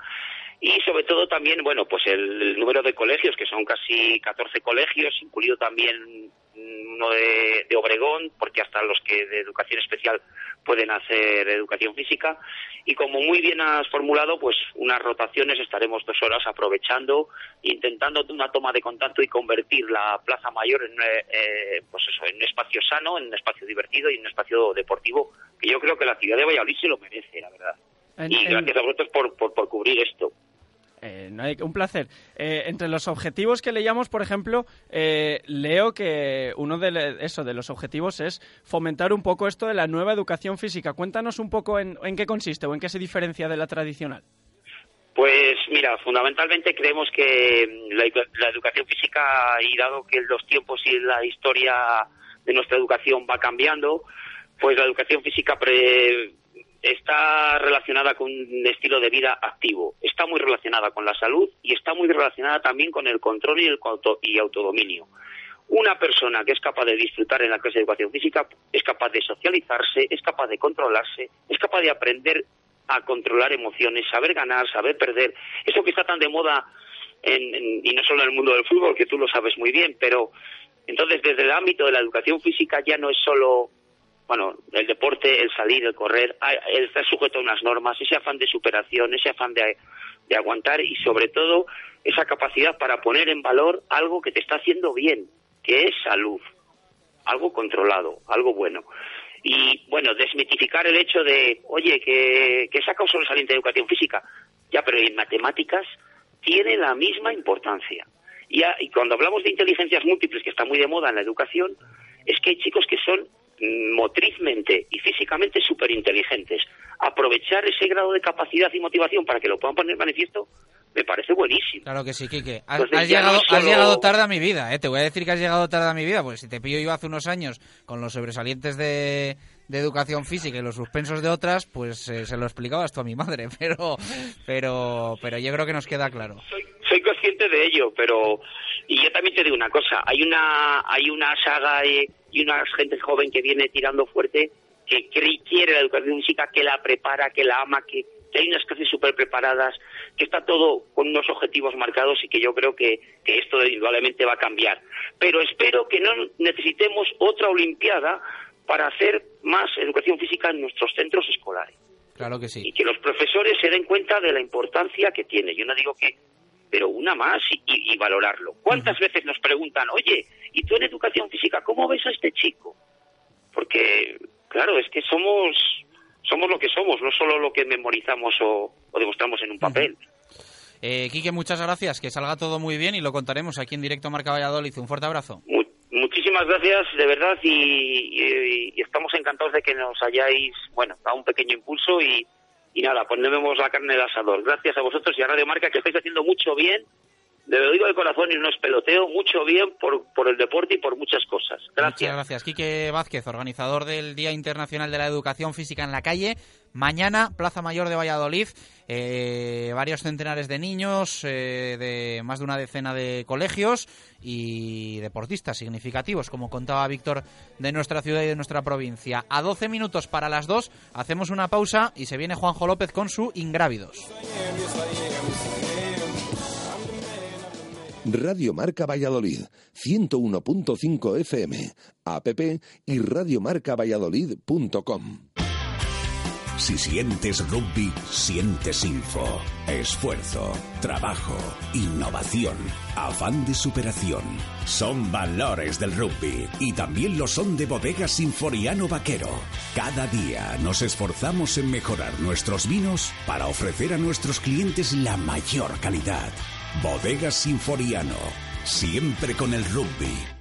Speaker 24: Y sobre todo también, bueno, pues el, el número de colegios, que son casi 14 colegios, incluido también uno de, de Obregón, porque hasta los que de educación especial pueden hacer educación física. Y como muy bien has formulado, pues unas rotaciones estaremos dos horas aprovechando, intentando una toma de contacto y convertir la Plaza Mayor en, eh, pues eso, en un espacio sano, en un espacio divertido y en un espacio deportivo, que yo creo que la ciudad de Valladolid se lo merece, la verdad.
Speaker 23: En-
Speaker 24: y
Speaker 23: en-
Speaker 24: gracias a vosotros por, por, por cubrir esto.
Speaker 23: Eh, no hay- un placer. Eh, entre los objetivos que leíamos, por ejemplo, eh, leo que uno de, eso, de los objetivos es fomentar un poco esto de la nueva educación física. Cuéntanos un poco en, en qué consiste o en qué se diferencia de la tradicional.
Speaker 24: Pues mira, fundamentalmente creemos que la, la educación física, y dado que los tiempos y la historia de nuestra educación va cambiando, pues la educación física está relacionada con un estilo de vida activo, está muy relacionada con la salud y está muy relacionada también con el control y el auto- y autodominio. Una persona que es capaz de disfrutar en la clase de educación física es capaz de socializarse, es capaz de controlarse, es capaz de aprender a controlar emociones, saber ganar, saber perder. Eso que está tan de moda, en- y no solo en el mundo del fútbol, que tú lo sabes muy bien, pero entonces desde el ámbito de la educación física ya no es solo, bueno, el deporte, el salir, el correr, estar sujeto a unas normas, ese afán de superación, ese afán de, de aguantar y sobre todo esa capacidad para poner en valor algo que te está haciendo bien, que es salud, algo controlado, algo bueno. Y bueno, desmitificar el hecho de, oye, que, que saca un sobresaliente de educación física, ya, pero en matemáticas tiene la misma importancia. Y, y cuando hablamos de inteligencias múltiples, que está muy de moda en la educación, es que hay chicos que son motrizmente y físicamente súper inteligentes. Aprovechar ese grado de capacidad y motivación para que lo puedan poner manifiesto me parece buenísimo.
Speaker 5: Claro que sí, Quique. Has,
Speaker 24: Entonces,
Speaker 5: has
Speaker 24: ya no
Speaker 5: llegado,
Speaker 24: es
Speaker 5: has llegado tarde a mi vida, ¿eh? Te voy a decir que has llegado tarde a mi vida, porque si te pillo yo hace unos años con los sobresalientes de, de educación física y los suspensos de otras, pues eh, se lo explicabas tú a mi madre, [laughs] pero, pero, pero yo creo que nos queda claro.
Speaker 24: soy consciente de ello, pero y yo también te digo una cosa, hay una hay una saga eh, y una gente joven que viene tirando fuerte que quiere la educación física, que la prepara, que la ama, que, que hay unas clases súper preparadas, que está todo con unos objetivos marcados y que yo creo que, que esto indudablemente va a cambiar. Pero espero que no necesitemos otra Olimpiada para hacer más educación física en nuestros centros escolares
Speaker 5: Claro que sí.
Speaker 24: y que los profesores se den cuenta de la importancia que tiene. Yo no digo que, pero una más y, y- valorarlo. ¿Cuántas veces nos preguntan, oye, ¿y tú en educación física cómo ves a este chico? Porque, claro, es que somos somos lo que somos, no solo lo que memorizamos o, o demostramos en un papel.
Speaker 5: Eh, Quique, muchas gracias, que salga todo muy bien y lo contaremos aquí en directo Marca Valladolid. Un fuerte abrazo.
Speaker 24: Mu- muchísimas gracias, de verdad, y, y- y estamos encantados de que nos hayáis, bueno, dado un pequeño impulso y, y nada, ponemos la carne del asador. Gracias a vosotros y a Radio Marca, que estáis haciendo mucho bien, de lo digo de corazón y no es peloteo, mucho bien por, por el deporte y por muchas cosas. Gracias.
Speaker 5: Muchas gracias. Quique Vázquez, organizador del Día Internacional de la Educación Física en la Calle. Mañana, Plaza Mayor de Valladolid, eh, varios centenares de niños, eh, de más de una decena de colegios y deportistas significativos, como contaba Víctor, de nuestra ciudad y de nuestra provincia. A 12 minutos para las 2, hacemos una pausa y se viene Juanjo López con su Ingrávidos.
Speaker 3: Radio Marca Valladolid, 101.5 FM, app y radiomarcavalladolid.com.
Speaker 15: Si sientes rugby, sientes info, esfuerzo, trabajo, innovación, afán de superación. Son valores del rugby y también lo son de Bodegas Sinforiano Vaquero. Cada día nos esforzamos en mejorar nuestros vinos para ofrecer a nuestros clientes la mayor calidad. Bodegas Sinforiano, siempre con el rugby.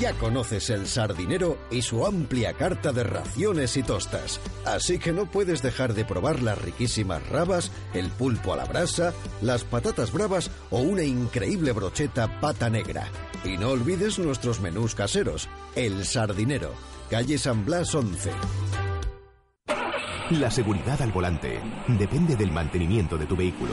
Speaker 8: Ya conoces el sardinero y su amplia carta de raciones y tostas. Así que no puedes dejar de probar las riquísimas rabas, el pulpo a la brasa, las patatas bravas o una increíble brocheta pata negra. Y no olvides nuestros menús caseros. El sardinero, calle San Blas 11.
Speaker 6: La seguridad al volante depende del mantenimiento de tu vehículo.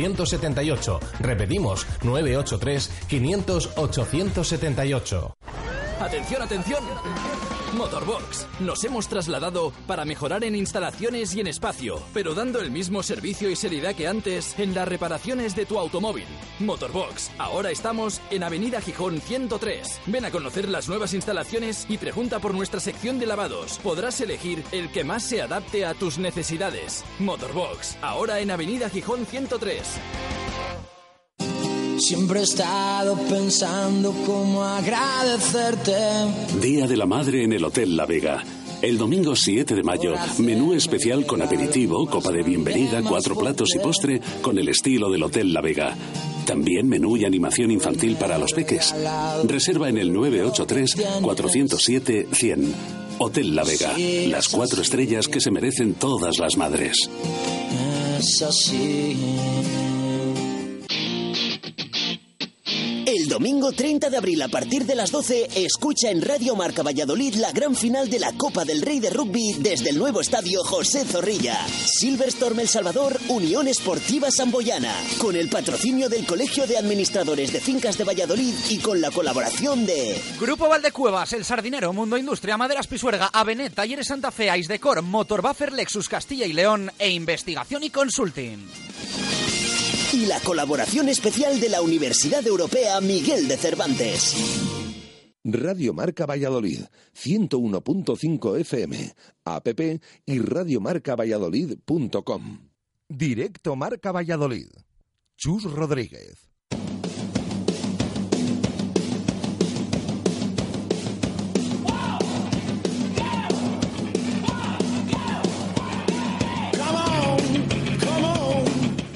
Speaker 25: 878. Repetimos, 983 500 878.
Speaker 26: Atención, atención. Motorbox. Nos hemos trasladado para mejorar en instalaciones y en espacio, pero dando el mismo servicio y seriedad que antes en las reparaciones de tu automóvil. Motorbox. Ahora estamos en Avenida Gijón 103. Ven a conocer las nuevas instalaciones y pregunta por nuestra sección de lavados. Podrás elegir el que más se adapte a tus necesidades. Motorbox. Ahora en Avenida Gijón 103.
Speaker 27: Siempre he estado pensando cómo agradecerte.
Speaker 4: Día de la Madre en el Hotel La Vega. El domingo 7 de mayo, menú especial con aperitivo, copa de bienvenida, cuatro platos y postre con el estilo del Hotel La Vega. También menú y animación infantil para los peques. Reserva en el 983-407-100. Hotel La Vega. Las cuatro estrellas que se merecen todas las madres.
Speaker 27: Es así.
Speaker 10: Domingo 30 de abril a partir de las 12 escucha en Radio Marca Valladolid la gran final de la Copa del Rey de Rugby desde el nuevo estadio José Zorrilla. Silverstorm El Salvador, Unión Esportiva Samboyana, con el patrocinio del Colegio de Administradores de Fincas de Valladolid y con la colaboración de
Speaker 28: Grupo Valdecuevas, El Sardinero, Mundo Industria, Maderas Pisuerga, Avenet, Talleres Santa Fe, Decor, Motor Buffer, Lexus Castilla y León e Investigación y Consulting.
Speaker 10: Y la colaboración especial de la Universidad Europea Miguel de Cervantes.
Speaker 3: Radio Marca Valladolid, 101.5 FM, app y radiomarcavalladolid.com. Directo Marca Valladolid. Chus Rodríguez.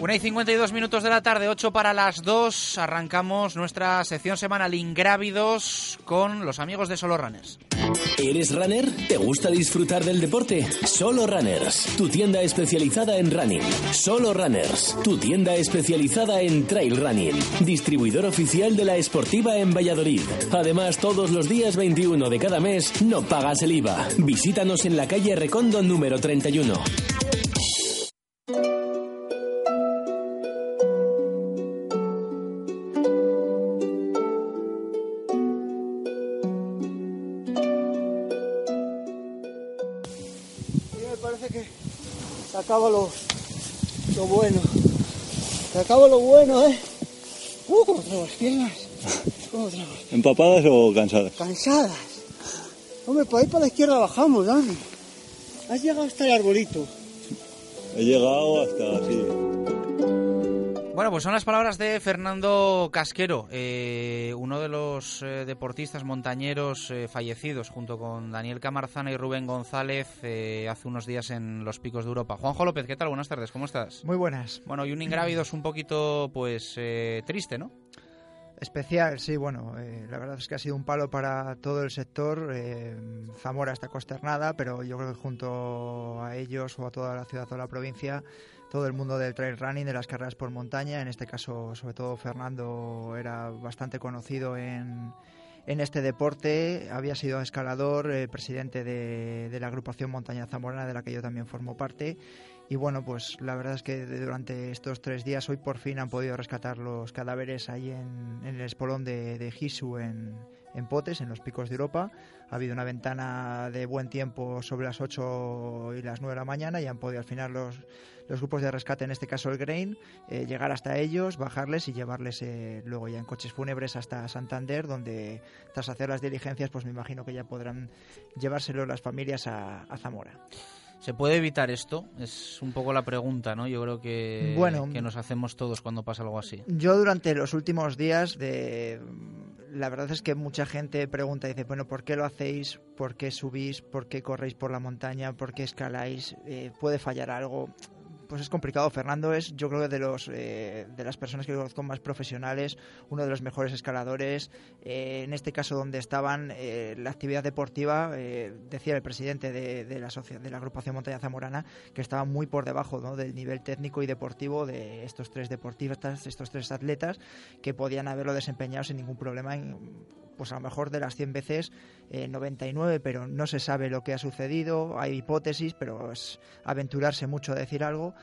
Speaker 5: Una y 52 minutos de la tarde, 8 para las 2. Arrancamos nuestra sección semanal Ingrávidos con los amigos de Solo Runners.
Speaker 16: ¿Eres runner? ¿Te gusta disfrutar del deporte? Solo Runners, tu tienda especializada en running. Solo Runners, tu tienda especializada en trail running. Distribuidor oficial de la Esportiva en Valladolid. Además, todos los días 21 de cada mes no pagas el IVA. Visítanos en la calle Recondo número 31.
Speaker 29: Acaba lo, lo bueno. Se acaba lo bueno, ¿eh? Uh, cómo traigo las piernas. ¿Cómo traigo?
Speaker 30: ¿Empapadas o cansadas?
Speaker 29: Cansadas. Hombre, por ahí para la izquierda bajamos, Dani. Has llegado hasta el arbolito.
Speaker 30: He llegado hasta así.
Speaker 5: Bueno, pues son las palabras de Fernando Casquero, eh, uno de los eh, deportistas montañeros eh, fallecidos junto con Daniel Camarzana y Rubén González eh, hace unos días en los picos de Europa. Juanjo López, ¿qué tal? Buenas tardes, ¿cómo estás?
Speaker 31: Muy buenas.
Speaker 5: Bueno, y un ingrávidos un poquito, pues, eh, triste, ¿no?
Speaker 31: Especial, sí, bueno, eh, la verdad es que ha sido un palo para todo el sector. eh, Zamora está consternada, pero yo creo que junto a ellos o a toda la ciudad o la provincia, todo el mundo del trail running, de las carreras por montaña, en este caso, sobre todo Fernando, era bastante conocido en, en este deporte. Había sido escalador, eh, presidente de, la agrupación Montaña Zamorana, de la que yo también formo parte. Y bueno, pues la verdad es que durante estos tres días, hoy por fin han podido rescatar los cadáveres ahí en, el espolón de, de Gisu en, en Potes, en los picos de Europa. Ha habido una ventana de buen tiempo sobre las 8 y las 9 de la mañana y han podido al final los, los grupos de rescate, en este caso el Grain, eh, llegar hasta ellos, bajarles y llevarles eh, luego ya en coches fúnebres hasta Santander, donde tras hacer las diligencias, pues me imagino que ya podrán llevárselo las familias a, a Zamora.
Speaker 5: ¿Se puede evitar esto? Es un poco la pregunta, ¿no? Yo creo que,
Speaker 31: Bueno.
Speaker 5: que nos hacemos todos cuando pasa algo así.
Speaker 31: Yo durante los últimos días de la verdad es que mucha gente pregunta y dice, bueno, ¿por qué lo hacéis? ¿Por qué subís? ¿Por qué corréis por la montaña? ¿Por qué escaláis? Eh, ¿Puede fallar algo? Pues es complicado. Fernando es, yo creo de los eh, de las personas que conozco más profesionales, uno de los mejores escaladores. Eh, en este caso, donde estaban eh, la actividad deportiva, eh, decía el presidente de, de la de la agrupación Montaña Zamorana, que estaba muy por debajo del nivel técnico y deportivo de estos tres deportistas, estos tres atletas, que podían haberlo desempeñado sin ningún problema en pues a lo mejor de las 100 veces eh, 99, pero no se sabe lo que ha sucedido, hay hipótesis, pero es aventurarse mucho a decir algo.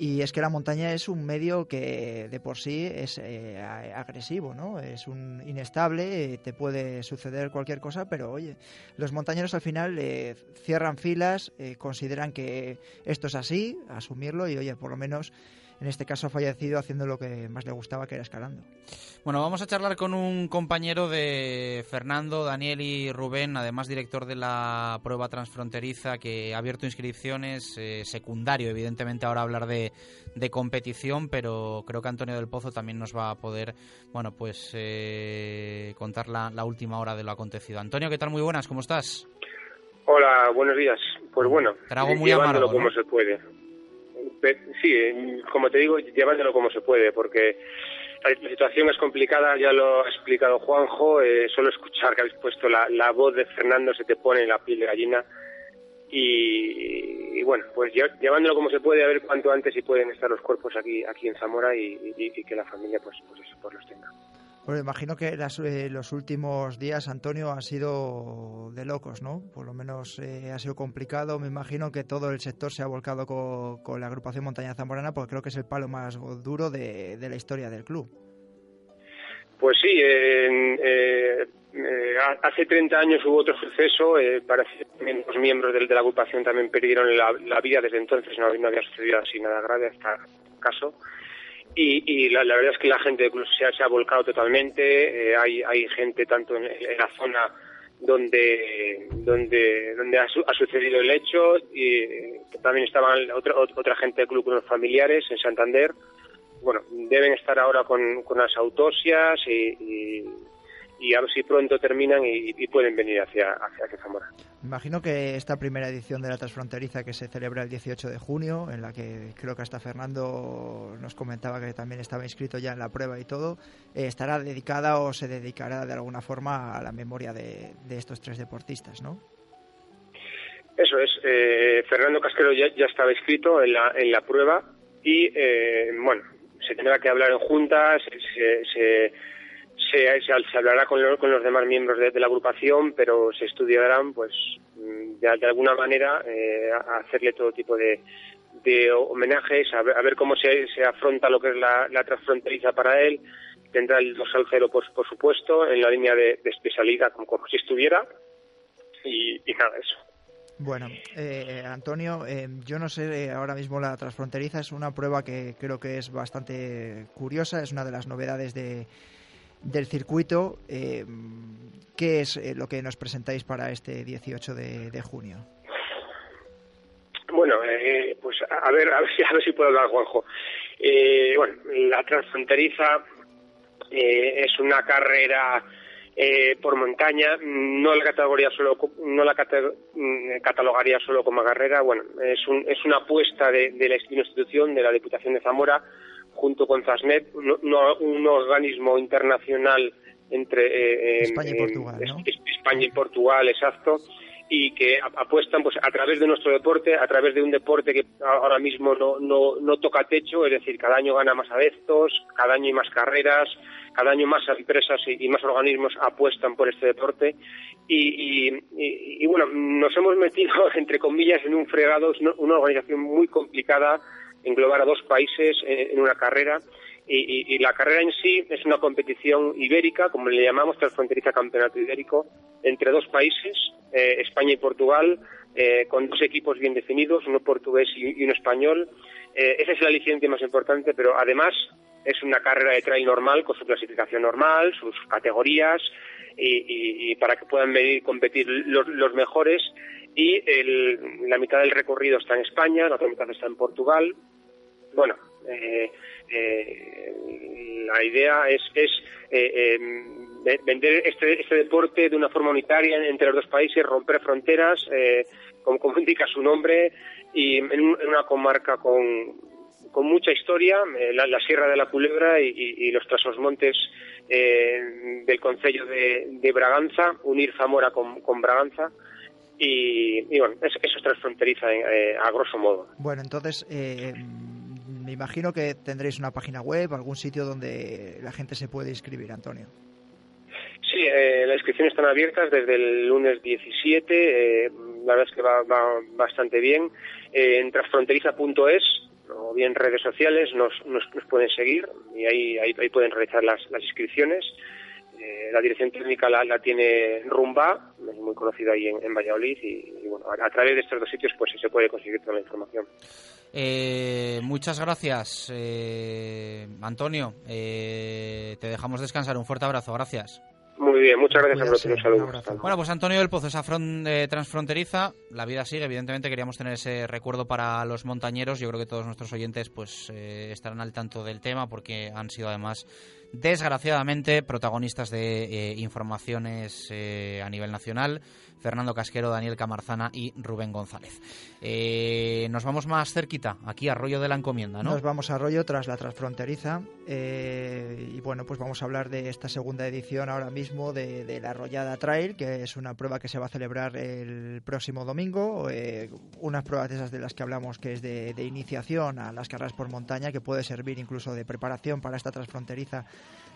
Speaker 31: Y es que la montaña es un medio que de por sí es eh, agresivo, ¿no? Es un inestable, eh, te puede suceder cualquier cosa, pero oye, los montañeros al final eh, cierran filas, eh, consideran que esto es así, asumirlo y oye, por lo menos en este caso ha fallecido haciendo lo que más le gustaba, que era escalando.
Speaker 5: Bueno, vamos a charlar con un compañero de Fernando, Daniel y Rubén, además director de la prueba transfronteriza que ha abierto inscripciones, eh, secundario, evidentemente ahora hablar de, de competición, pero creo que Antonio del Pozo también nos va a poder, bueno, pues eh, contar la, la última hora de lo acontecido. Antonio, ¿qué tal? Muy buenas, ¿cómo estás?
Speaker 32: Hola, buenos días. Pues bueno,
Speaker 5: Trago muy amargo,
Speaker 32: como
Speaker 5: ¿no?
Speaker 32: se puede. Sí, como te digo, llevándolo como se puede, porque la situación es complicada, ya lo ha explicado Juanjo, eh, solo escuchar que habéis puesto la, la voz de Fernando se te pone en la piel de gallina y, bueno, pues lle- llevándolo como se puede, a ver cuánto antes si pueden estar los cuerpos aquí aquí en Zamora y que la familia pues, pues, eso, pues los tenga.
Speaker 31: Bueno, imagino que las, eh, los últimos días, Antonio, han sido de locos, ¿no? Por lo menos eh, ha sido complicado. Me imagino que todo el sector se ha volcado co- con, la agrupación Montaña Zamorana porque creo que es el palo más duro de, de la historia del club.
Speaker 32: Pues sí, eh, eh, hace 30 años hubo otro suceso, eh, parece que los miembros del- de, la agrupación también perdieron la, la vida desde entonces, no, no había sucedido así nada grave hasta el caso. Y, y la, verdad es que la gente del club se ha, volcado totalmente, eh, hay, hay gente tanto en, la zona donde donde donde ha, su- ha sucedido el hecho y también estaban otra, otra gente del club con los familiares en Santander. Bueno, deben estar ahora con, con las autopsias y, y, y a ver si pronto terminan y, y pueden venir hacia, hacia, Zamora.
Speaker 31: Imagino que esta primera edición de la Transfronteriza que se celebra el 18 de junio, en la que creo que hasta Fernando nos comentaba que también estaba inscrito ya en la prueba y todo, eh, estará dedicada o se dedicará de alguna forma a la memoria de, de estos tres deportistas, ¿no?
Speaker 32: Eso es, eh, Fernando Casquero ya, ya estaba inscrito en la, en la prueba y, eh, bueno, se tendrá que hablar en juntas, se, se, se, se- se- hablará con, los- con los demás miembros de, de la agrupación, pero se estudiarán, pues, mm, de, de alguna manera, eh, a- hacerle todo tipo de, de homenajes, a ver, a ver cómo se, se afronta lo que es la, la transfronteriza para él. Tendrá el dorsal cero, pues, por supuesto, en la línea de, de especialidad, como, como si estuviera. Y, y nada, eso.
Speaker 31: Bueno, eh, Antonio, eh, yo no sé, eh, ahora mismo la transfronteriza es una prueba que creo que es bastante curiosa, es una de las novedades de, del circuito. Eh, ¿Qué es eh, lo que nos presentáis para este 18 de, junio?
Speaker 32: Bueno, eh, pues a ver, a ver si, a ver si puedo hablar, Juanjo. Eh, bueno, la transfronteriza eh, es una carrera eh, por montaña, no la categoría solo, no la mm, catalogaría solo como carrera. Bueno, es, un, es una apuesta de la institución de la Diputación de Zamora junto con Zasnet, un, un organismo internacional entre eh,
Speaker 31: España y Portugal,
Speaker 32: es-
Speaker 31: ¿no?
Speaker 32: es- España y Portugal, exacto. y que apuestan pues a través de nuestro deporte, a través de un deporte que ahora mismo no, no, no toca techo, es decir, cada año gana más adeptos, cada año hay más carreras, cada año más empresas y, más organismos apuestan por este deporte y, y, bueno, nos hemos metido, [laughs] entre comillas, en un fregado, es una organización muy complicada, englobar a dos países en una carrera y, la carrera en sí es una competición ibérica, como le llamamos, transfronteriza campeonato ibérico, entre dos países, eh, España y Portugal, eh, con dos equipos bien definidos, uno portugués y, uno español. Eh, esa es la licencia más importante, pero además es una carrera de trail normal, con su clasificación normal, sus categorías, y, para que puedan venir competir los, mejores. Y la mitad del recorrido está en España, la otra mitad está en Portugal. Bueno, eh, eh, la idea es, es eh, em, vender este, este, deporte de una forma unitaria entre los dos países, romper fronteras, eh, como, indica su nombre, y en, una comarca con, con mucha historia, eh, la, Sierra de la Culebra y, los trasos montes del Concello de, Braganza, unir Zamora con, Braganza. Y, bueno, eso, es transfronteriza a grosso modo.
Speaker 31: Bueno, entonces, me imagino que tendréis una página web, algún sitio donde la gente se puede inscribir, Antonio.
Speaker 32: Sí, eh, las inscripciones están abiertas desde el lunes 17. Eh, la verdad es que va, bastante bien. Eh, en transfronteriza.es o bien redes sociales nos, nos, pueden seguir y ahí, ahí, pueden realizar las inscripciones. Eh, la dirección técnica la, la, tiene Rumba, muy conocida ahí en, Valladolid, y, bueno, a, través de estos dos sitios pues se puede conseguir toda la información.
Speaker 5: Eh, muchas gracias, eh, Antonio. Eh, te dejamos descansar. Un fuerte abrazo. Gracias.
Speaker 32: Muy bien, muchas gracias a Un saludo.
Speaker 5: Bueno, pues Antonio del Pozo, esa transfronteriza, la vida sigue. Evidentemente queríamos tener ese recuerdo para los montañeros. Yo creo que todos nuestros oyentes pues estarán al tanto del tema porque han sido además desgraciadamente protagonistas de informaciones a nivel nacional. Fernando Casquero, Daniel Camarzana y Rubén González. Eh, nos vamos más cerquita, aquí a Arroyo de la Encomienda, ¿no?
Speaker 31: Nos vamos a Arroyo tras la transfronteriza eh, y bueno, pues vamos a hablar de esta segunda edición ahora mismo de, la Arrollada Trail, que es una prueba que se va a celebrar el próximo domingo, eh, unas pruebas de esas de las que hablamos que es de, de iniciación a las carreras por montaña, que puede servir incluso de preparación para esta transfronteriza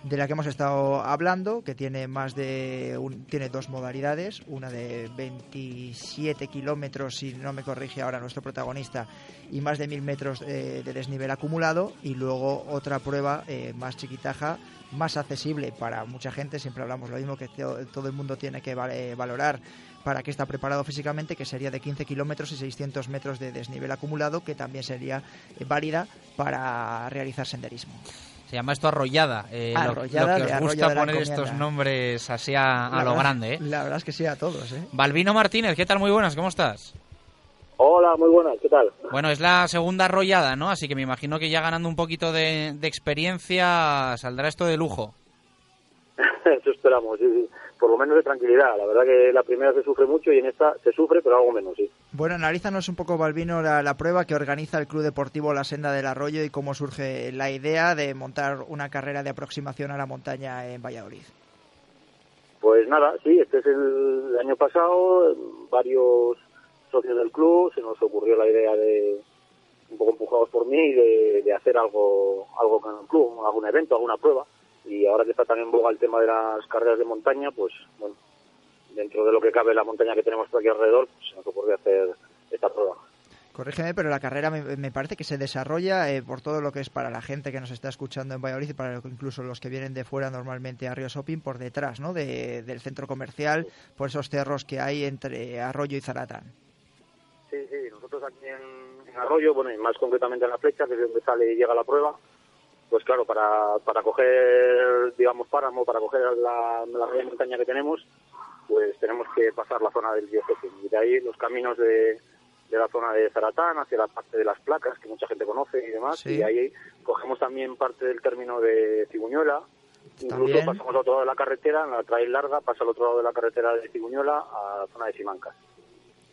Speaker 31: de la que hemos estado hablando, que tiene más de tiene dos modalidades, una de 27 kilómetros, si no me corrige ahora nuestro protagonista, y más de 1000 metros eh, de desnivel acumulado, y luego otra prueba eh, más chiquitaja, más accesible para mucha gente, siempre hablamos lo mismo que todo el mundo tiene que valorar para que está preparado físicamente, que sería de 15 kilómetros y 600 metros de desnivel acumulado, que también sería eh, válida para realizar senderismo.
Speaker 5: Se llama esto arrollada. Eh, lo, que os gusta poner estos nombres así a, lo grande. ¿eh?
Speaker 31: La verdad es que sí a todos. ¿eh?
Speaker 5: Balbino Martínez, ¿qué tal? Muy buenas, ¿cómo estás?
Speaker 33: Hola, muy buenas, ¿qué tal?
Speaker 5: Bueno, es la segunda arrollada, ¿no? Así que me imagino que ya ganando un poquito de, de experiencia saldrá esto de lujo. [laughs]
Speaker 33: Eso esperamos, sí, sí por lo menos de tranquilidad. La verdad que la primera se sufre mucho y en esta se sufre, pero algo menos, sí.
Speaker 31: Bueno, analízanos un poco, Balbino, la, prueba que organiza el Club Deportivo La Senda del Arroyo y cómo surge la idea de montar una carrera de aproximación a la montaña en Valladolid.
Speaker 33: Pues nada, sí, este es el, año pasado, varios socios del club, se nos ocurrió la idea de, un poco empujados por mí, de, de hacer algo, algo con el club, algún evento, alguna prueba y ahora que está tan en boga el tema de las carreras de montaña, pues bueno, dentro de lo que cabe la montaña que tenemos por aquí alrededor, pues se nos ocurre hacer esta prueba.
Speaker 31: Corrígeme, pero la carrera me, parece que se desarrolla eh, por todo lo que es para la gente que nos está escuchando en Valladolid y para incluso los que vienen de fuera normalmente a Río Shopping por detrás ¿no? del centro comercial, por esos cerros que hay entre Arroyo y Zaratán.
Speaker 33: Sí, sí, nosotros aquí en, Arroyo, bueno, y más concretamente en la flecha, que es donde sale y llega la prueba, pues claro, para, para coger, digamos, páramo, para coger la, la montaña que tenemos, pues tenemos que pasar la zona del Diócesis. Y de ahí los caminos de, de la zona de Zaratán hacia la parte de las placas, que mucha gente conoce y demás. Y ahí cogemos también parte del término de Ciguñuela. Incluso pasamos al otro lado de la carretera, en la trail larga, pasa al otro lado de la carretera de Ciguñuela a la zona de Simancas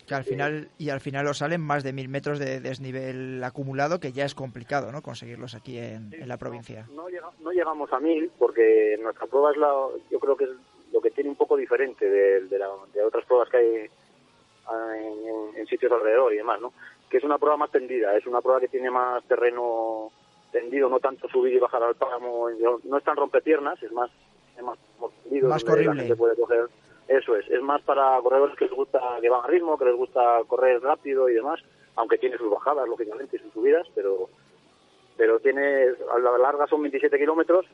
Speaker 31: que al final y al final os salen más de mil metros de desnivel acumulado que ya es complicado no conseguirlos aquí en, la provincia
Speaker 33: no, no, llegamos a mil porque nuestra prueba es la yo creo que es lo que tiene un poco diferente de, de, otras pruebas que hay en, en sitios alrededor y demás, ¿no? Que es una prueba más tendida, es una prueba que tiene más terreno tendido, no tanto subir y bajar al páramo, no es tan rompepiernas, es más, es más tendido,
Speaker 31: Más
Speaker 33: donde la
Speaker 31: corrible.
Speaker 33: gente puede coger. Eso es, es más para corredores que les gusta, que van a ritmo, que les gusta correr rápido y demás, aunque tiene sus bajadas, lógicamente, y sus subidas, pero pero tiene, a la larga son 27 kilómetros,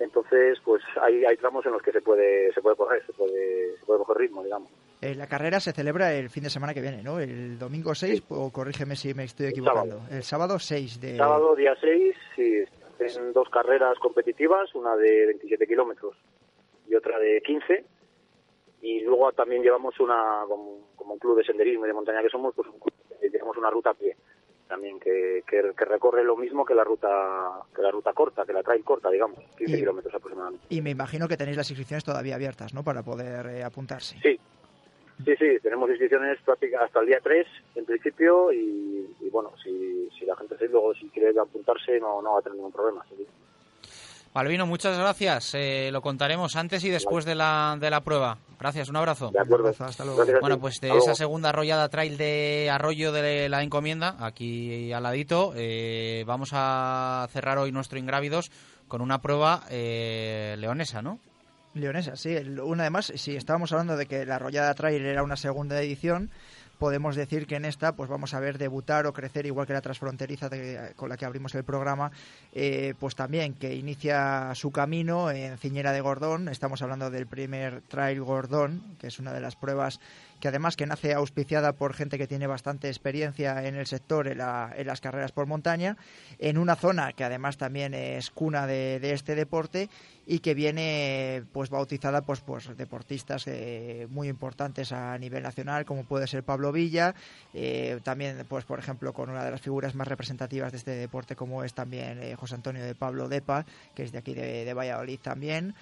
Speaker 33: entonces pues hay, hay tramos en los que se puede se puede correr, se puede, se puede coger ritmo, digamos.
Speaker 31: Eh, la carrera se celebra el fin de semana que viene, ¿no? El domingo 6, o corrígeme si me estoy equivocando. El sábado 6 de...
Speaker 33: Sábado, día 6, sí, en dos carreras competitivas, una de 27 kilómetros y otra de 15. Y luego también llevamos una, como, como un club de senderismo y de montaña que somos, pues un club, eh, llevamos una ruta a pie también que, que, que recorre lo mismo que la ruta que la ruta corta, que la trail corta, digamos, 15
Speaker 31: Y-
Speaker 33: kilómetros aproximadamente.
Speaker 31: Y me imagino que tenéis las inscripciones todavía abiertas, ¿no? Para poder eh, apuntarse.
Speaker 33: Sí, sí, sí, tenemos inscripciones hasta el día 3 en principio y, y bueno, si, si la gente sí, luego si quiere apuntarse no, no va a tener ningún problema. sí.
Speaker 5: Balvino, muchas gracias. Eh, lo contaremos antes y después de la, de la prueba. Gracias, un abrazo.
Speaker 33: De acuerdo.
Speaker 31: hasta luego.
Speaker 33: Gracias.
Speaker 5: Bueno, pues de esa
Speaker 33: luego.
Speaker 5: segunda arrollada trail de Arroyo de la Encomienda, aquí al ladito, eh, vamos a cerrar hoy nuestro Ingrávidos con una prueba eh, leonesa, ¿no?
Speaker 31: Leonesa, sí. Una además, si estábamos hablando de que la Arrollada Trail era una segunda edición, podemos decir que en esta pues vamos a ver debutar o crecer igual que la transfronteriza con la que abrimos el programa, eh, pues también que inicia su camino en Ciñera de Gordón. Estamos hablando del primer Trail Gordón, que es una de las pruebas que además que nace auspiciada por gente que tiene bastante experiencia en el sector en, la- en las carreras por montaña, en una zona que además también es cuna de, este deporte y que viene pues bautizada pues pues deportistas eh, muy importantes a nivel nacional como puede ser Pablo Villa eh, también pues por ejemplo con una de las figuras más representativas de este deporte como es también eh, José Antonio de Pablo Depa que es de aquí de Valladolid también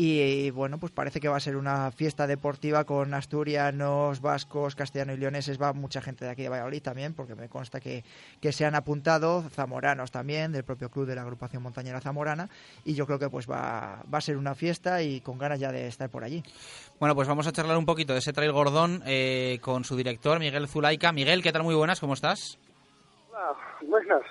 Speaker 31: y bueno, pues parece que va a ser una fiesta deportiva con asturianos, vascos, castellanos y leoneses. Va mucha gente de aquí de Valladolid también, porque me consta que, que se han apuntado, zamoranos también, del propio club de la agrupación montañera zamorana. Y yo creo que pues va, va a ser una fiesta y con ganas ya de estar por allí.
Speaker 5: Bueno, pues vamos a charlar un poquito de ese trail Gordón eh, con su director, Miguel Zulaika. Miguel, ¿qué tal? Muy buenas, ¿cómo estás?
Speaker 34: Ah, buenas.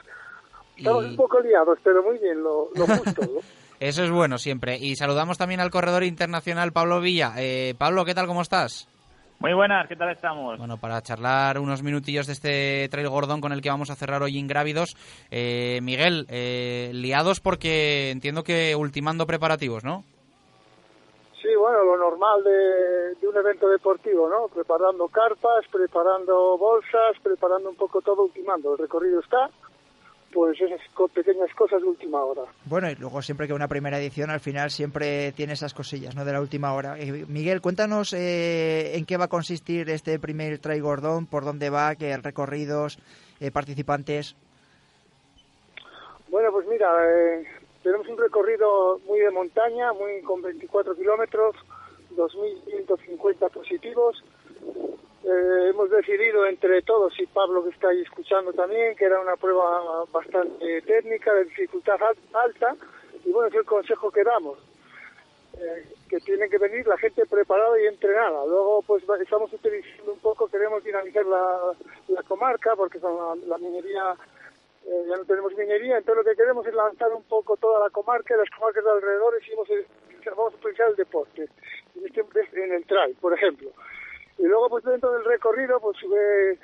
Speaker 34: Estamos un poco liados, pero muy bien, lo, lo justo. ¿no? [laughs]
Speaker 5: Eso es bueno siempre. Y saludamos también al corredor internacional Pablo Villa. Eh, Pablo, ¿qué tal? ¿Cómo estás?
Speaker 35: Muy buenas, ¿qué tal estamos?
Speaker 5: Bueno, para charlar unos minutillos de este trail Gordón con el que vamos a cerrar hoy Ingrávidos. Eh, Miguel, eh, liados porque entiendo que ultimando preparativos, ¿no?
Speaker 34: Sí, bueno, lo normal de, de un evento deportivo, ¿no? Preparando carpas, preparando bolsas, preparando un poco todo, ultimando. El recorrido está, pues esas pequeñas cosas de última hora.
Speaker 31: Bueno, y luego siempre que una primera edición al final siempre tiene esas cosillas, ¿no? De la última hora. Eh, Miguel, cuéntanos eh, en qué va a consistir este primer Trail Gordón, por dónde va, qué recorridos, eh, participantes.
Speaker 34: Bueno, pues mira, eh, tenemos un recorrido muy de montaña, muy con 24 kilómetros, 2.150 positivos. Eh, hemos decidido entre todos, y Pablo que está ahí escuchando también, que era una prueba bastante técnica, de dificultad al- alta, y bueno, es el consejo que damos. eh, que tiene que venir la gente preparada y entrenada. Luego, pues estamos utilizando un poco, queremos dinamizar la, la comarca, porque con la, minería eh, ya no tenemos minería, entonces lo que queremos es lanzar un poco toda la comarca y las comarcas de alrededor y vamos a, utilizar el deporte, en, este- en el trail, por ejemplo. Y luego, pues dentro del recorrido, pues eh,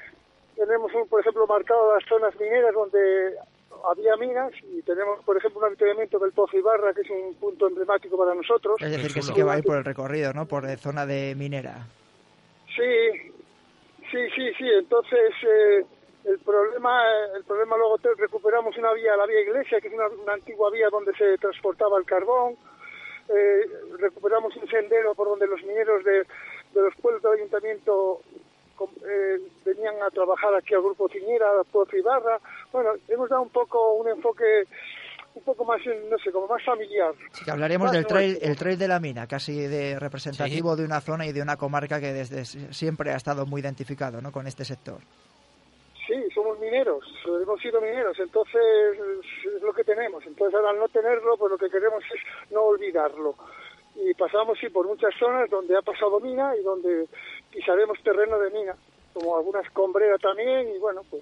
Speaker 34: tenemos, un, por ejemplo, marcado las zonas mineras donde había minas y tenemos, por ejemplo, un avituallamiento del Pozo Ibarra, que es un punto emblemático para nosotros.
Speaker 31: Es decir, que sí que va a ir por el recorrido, ¿no? Por eh, zona de minera.
Speaker 34: Sí, sí, sí, sí. Entonces, eh, el problema el problema luego te- recuperamos una vía, la vía Iglesia, que es una, una antigua vía donde se transportaba el carbón. Eh, recuperamos un sendero por donde los mineros de, de los pueblos del ayuntamiento eh, venían a trabajar aquí al Grupo Ciñera, al Pueblo Ibarra. Bueno, hemos dado un poco un enfoque un poco más, eh, no sé, como más familiar.
Speaker 31: Que hablaremos
Speaker 34: Más
Speaker 31: del trail, el trail de la mina, casi de representativo de una zona y de una comarca que desde si- siempre ha estado muy identificado, ¿no? Con este sector.
Speaker 34: Sí, somos mineros, hemos sido mineros, entonces es lo que tenemos. Entonces ahora al no tenerlo, pues lo que queremos es no olvidarlo. Y pasamos sí por muchas zonas donde ha pasado mina y donde pisaremos terreno de mina, como alguna escombrera también, y bueno, pues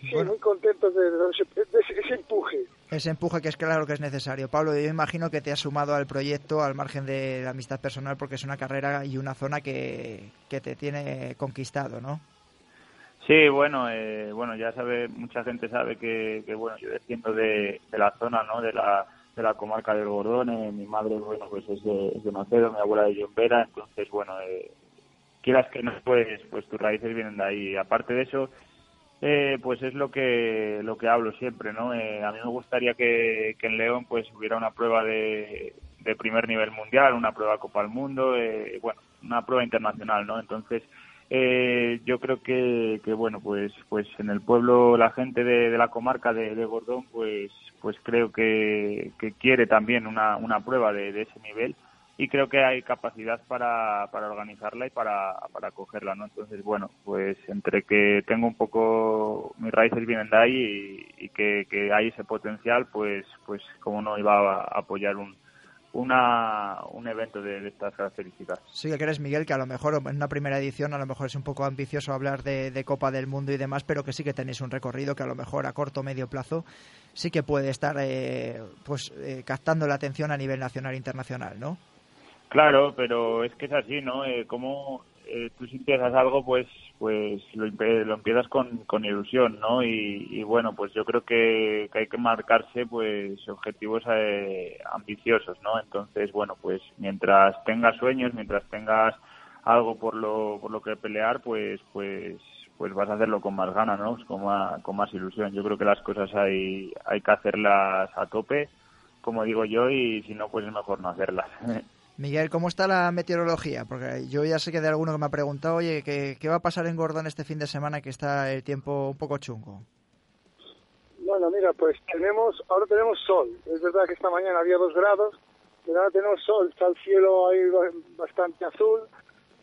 Speaker 34: sí, muy contentos de, de ese, de ese- ese empuje.
Speaker 31: Ese empuje que es claro que es necesario. Pablo, yo imagino que te has sumado al proyecto al margen de la amistad personal porque es una carrera y una zona que, que te tiene conquistado, ¿no?
Speaker 35: Sí, bueno, eh, bueno, ya sabe, mucha gente sabe que, que, bueno, yo desciendo de, de la zona, ¿no? De la, de la comarca del Gordón, eh, mi madre, bueno, pues es de, es Macedo, mi abuela de Llombera, entonces, bueno, eh, quieras que no, pues, pues tus raíces vienen de ahí. Aparte de eso, eh, pues es lo que lo que hablo siempre, ¿no? Eh, a mí me gustaría que, que en León pues hubiera una prueba de, de primer nivel mundial, una prueba Copa del Mundo, eh, bueno, una prueba internacional, ¿no? Entonces, eh, yo creo que, que bueno, pues pues en el pueblo la gente de, de la comarca de, de Gordón, pues pues creo que, que quiere también una, una prueba de, de ese nivel y creo que hay capacidad para, para organizarla y para, para cogerla, ¿no? Entonces, bueno, pues entre que tengo un poco, mis raíces vienen de ahí y, que, que hay ese potencial, pues, pues como no iba a apoyar un, una, un evento de, de estas características.
Speaker 31: Sí, que crees, Miguel, que a lo mejor en una primera edición a lo mejor es un poco ambicioso hablar de, de Copa del Mundo y demás, pero que sí que tenéis un recorrido que a lo mejor a corto o medio plazo sí que puede estar eh, pues eh, captando la atención a nivel nacional e internacional, ¿no?
Speaker 35: Claro, pero es que es así, ¿no? Eh, como eh, tú si empiezas algo, pues pues lo, lo empiezas con, con ilusión, ¿no? Y, bueno, pues yo creo que, que hay que marcarse pues objetivos eh, ambiciosos, ¿no? Entonces, bueno, pues mientras tengas sueños, mientras tengas algo por lo, por lo que pelear, pues pues pues vas a hacerlo con más ganas, ¿no? Con más, con más ilusión. Yo creo que las cosas hay, hay que hacerlas a tope, como digo yo, y si no, pues es mejor no hacerlas. [laughs]
Speaker 31: Miguel, ¿cómo está la meteorología? Porque yo ya sé que de alguno que me ha preguntado, oye, ¿qué, qué va a pasar en Gordón este fin de semana que está el tiempo un poco chungo?
Speaker 34: Bueno, mira, pues tenemos, ahora tenemos sol. Es verdad que esta mañana había dos grados, pero ahora tenemos sol. Está el cielo ahí ba- bastante azul,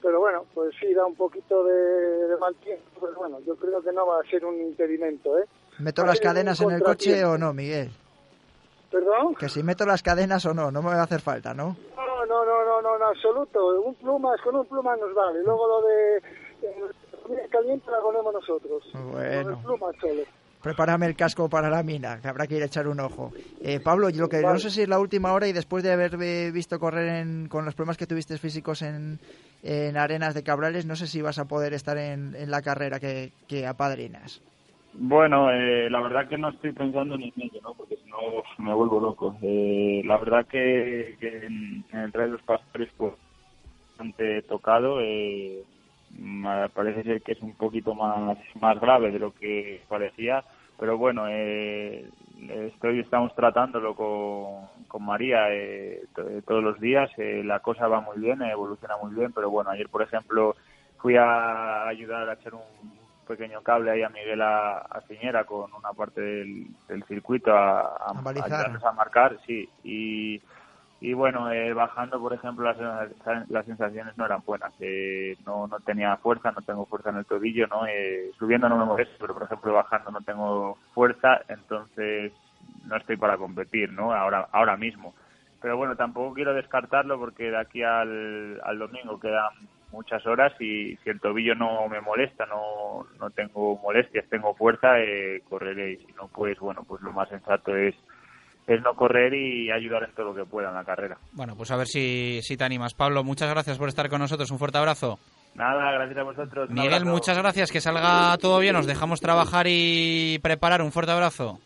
Speaker 34: pero bueno, pues sí, da un poquito de, de mal tiempo. Pero bueno, yo creo que no va a ser un impedimento, ¿eh?
Speaker 31: ¿Meto las cadenas en el coche o no, Miguel?
Speaker 34: ¿Perdón?
Speaker 31: Que si meto las cadenas o no, no me va a hacer falta, ¿no?
Speaker 34: No, no, no, no, no, en absoluto. Un plumas, con un pluma nos vale. Luego lo de eh, caliente la ponemos nosotros.
Speaker 31: Bueno.
Speaker 34: Lo de plumas solo.
Speaker 31: Prepárame el casco para la mina, que habrá que ir a echar un ojo. Eh, Pablo, yo lo que no sé si es la última hora y después de haber eh, visto correr en- con los problemas que tuviste físicos en, en Arenas de Cabrales, no sé si vas a poder estar en, en la carrera que, que apadrinas.
Speaker 35: Bueno, eh, la verdad que no estoy pensando ni en ello, ¿no? Porque si no me vuelvo loco. Eh, la verdad que, que en, en el Rey de los Pastores, pues, bastante tocado. Eh, parece ser que es un poquito más, más grave de lo que parecía. Pero bueno, eh, estoy, estamos tratándolo con, con María eh, to- todos los días. Eh, la cosa va muy bien, eh, evoluciona muy bien. Pero bueno, ayer, por ejemplo, fui a ayudar a echar un pequeño cable ahí a Miguel a, a Ciñera con una parte del, del circuito a, a,
Speaker 31: a
Speaker 35: marcar, sí. Y, y bueno, eh, bajando, por ejemplo, las, las sensaciones no eran buenas. Eh, no, no tenía fuerza, no tengo fuerza en el tobillo, ¿no? Eh, subiendo no me molesto, pero por ejemplo bajando no tengo fuerza, entonces no estoy para competir, ¿no? Ahora, ahora mismo. Pero bueno, tampoco quiero descartarlo porque de aquí al, al domingo quedan muchas horas y si el tobillo no me molesta, no, no tengo molestias, tengo fuerza, eh, correré y si no, pues bueno, pues lo más sensato es, es no correr y ayudar en todo lo que pueda en la carrera.
Speaker 5: Bueno, pues a ver si, si te animas. Pablo, muchas gracias por estar con nosotros. Un fuerte abrazo.
Speaker 35: Nada, gracias a vosotros.
Speaker 5: Miguel,
Speaker 35: abrazo.
Speaker 5: muchas gracias. Que salga todo bien. Nos dejamos trabajar y preparar. Un fuerte abrazo.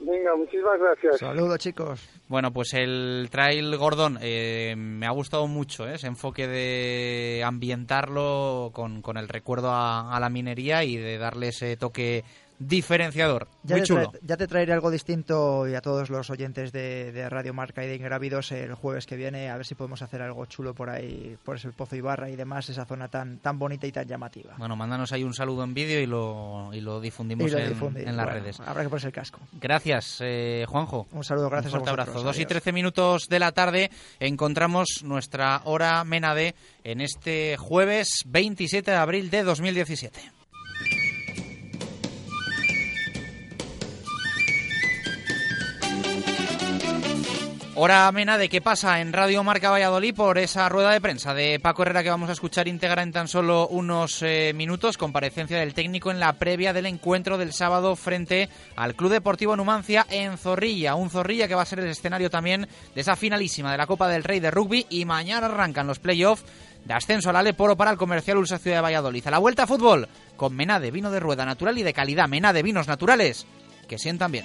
Speaker 34: Venga, muchísimas gracias.
Speaker 31: Saludos, chicos.
Speaker 5: Bueno, pues el Trail Gordon eh, me ha gustado mucho ¿eh? ese enfoque de ambientarlo con, con el recuerdo a, a la minería y de darle ese toque diferenciador.
Speaker 31: Ya
Speaker 5: Muy
Speaker 31: te,
Speaker 5: chulo.
Speaker 31: ya te traeré algo distinto y a todos los oyentes de, de Radio Marca y de Ingrávidos el jueves que viene, a ver si podemos hacer algo chulo por ahí, por ese Pozo Ibarra y demás, esa zona tan, tan bonita y tan llamativa.
Speaker 5: Bueno, mándanos ahí un saludo en vídeo y lo, y lo difundimos
Speaker 31: Y lo
Speaker 5: en, las
Speaker 31: Bueno,
Speaker 5: redes.
Speaker 31: Habrá que ponerse el casco.
Speaker 5: Gracias, eh, Juanjo.
Speaker 31: Un saludo, gracias
Speaker 5: Un
Speaker 31: a
Speaker 5: fuerte
Speaker 31: vosotros.
Speaker 5: abrazo. Dos y trece minutos de la tarde encontramos nuestra hora Menade en este jueves 27 de abril de 2017. Hora amena de qué pasa en Radio Marca Valladolid por esa rueda de prensa de Paco Herrera que vamos a escuchar íntegra en tan solo unos eh, minutos, comparecencia del técnico en la previa del encuentro del sábado frente al Club Deportivo Numancia en Zorrilla, un Zorrilla que va a ser el escenario también de esa finalísima de la Copa del Rey de Rugby y mañana arrancan los playoffs de ascenso al Aleporo para el comercial Ulsa Ciudad de Valladolid. A la vuelta a fútbol con Menade, vino de rueda natural y de calidad, Menade, vinos naturales que sientan bien.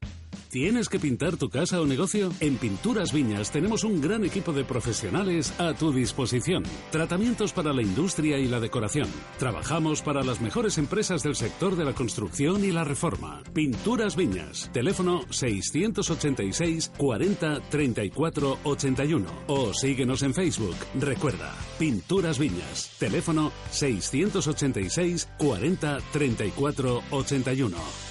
Speaker 16: ¿Tienes que pintar tu casa o negocio? En Pinturas Viñas tenemos un gran equipo de profesionales a tu disposición. Tratamientos para la industria y la decoración. Trabajamos para las mejores empresas del sector de la construcción y la reforma. Pinturas Viñas. Teléfono 686 40 34 81. O síguenos en Facebook. Recuerda, Pinturas Viñas. Teléfono 686 40 34 81.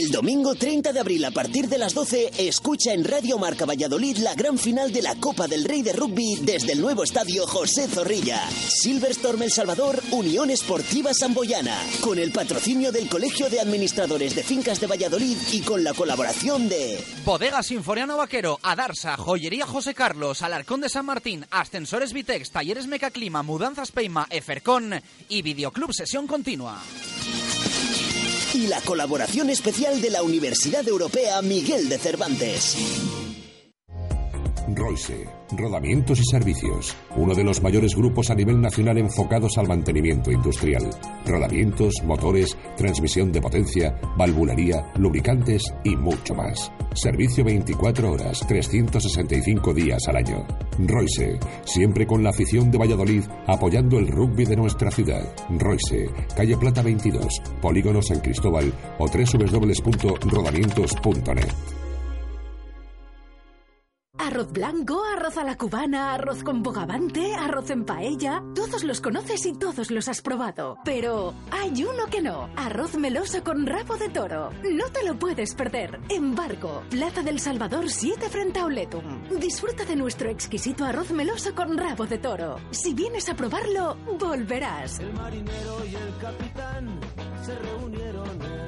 Speaker 10: El domingo 30 de abril a partir de las 12, escucha en Radio Marca Valladolid la gran final de la Copa del Rey de Rugby desde el nuevo estadio José Zorrilla. Silverstorm El Salvador, Unión Esportiva Samboyana, con el patrocinio del Colegio de Administradores de Fincas de Valladolid y con la colaboración de
Speaker 5: Bodega Sinforiano Vaquero, Adarsa, Joyería José Carlos, Alarcón de San Martín, Ascensores Vitex, Talleres Mecaclima, Mudanzas Peima, Efercon y Videoclub Sesión Continua
Speaker 10: y la colaboración especial de la Universidad Europea Miguel de Cervantes.
Speaker 36: Royce, Rodamientos y Servicios, uno de los mayores grupos a nivel nacional enfocados al mantenimiento industrial. Rodamientos, motores, transmisión de potencia, valvulería, lubricantes y mucho más. Servicio 24 horas, 365 días al año. Royce, siempre con la afición de Valladolid, apoyando el rugby de nuestra ciudad. Royce, calle Plata 22, Polígono San Cristóbal o www.rodamientos.net.
Speaker 37: Arroz blanco, arroz a la cubana, arroz con bogavante, arroz en paella. Todos los conoces y todos los has probado. Pero hay uno que no. Arroz meloso con rabo de toro. No te lo puedes perder. Embargo, Plaza del Salvador 7 frente a Oletum. Disfruta de nuestro exquisito arroz meloso con rabo de toro. Si vienes a probarlo, volverás.
Speaker 4: El marinero y el capitán se reunieron en.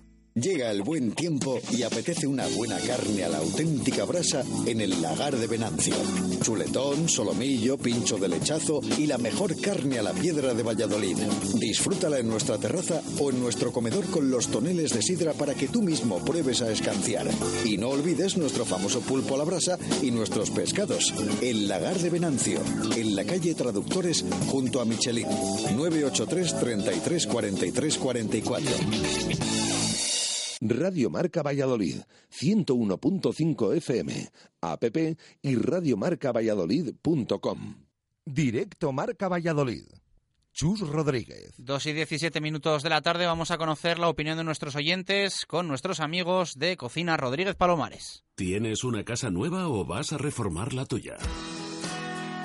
Speaker 8: Llega el buen tiempo y apetece una buena carne a la auténtica brasa en el lagar de Venancio. Chuletón, solomillo, pincho de lechazo y la mejor carne a la piedra de Valladolid. Disfrútala en nuestra terraza o en nuestro comedor con los toneles de sidra para que tú mismo pruebes a escanciar. Y no olvides nuestro famoso pulpo a la brasa y nuestros pescados. El lagar de Venancio, en la calle Traductores junto a Michelin. 983 33 43 44.
Speaker 3: Radio Marca Valladolid, 101.5 FM, app y radiomarcavalladolid.com. Directo Marca Valladolid. Chus Rodríguez.
Speaker 5: Dos y 17 minutos de la tarde vamos a conocer la opinión de nuestros oyentes con nuestros amigos de Cocina Rodríguez Palomares.
Speaker 16: ¿Tienes una casa nueva o vas a reformar la tuya?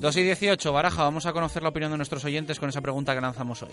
Speaker 5: 2 y 18, Baraja, vamos a conocer la opinión de nuestros oyentes con esa pregunta que lanzamos hoy.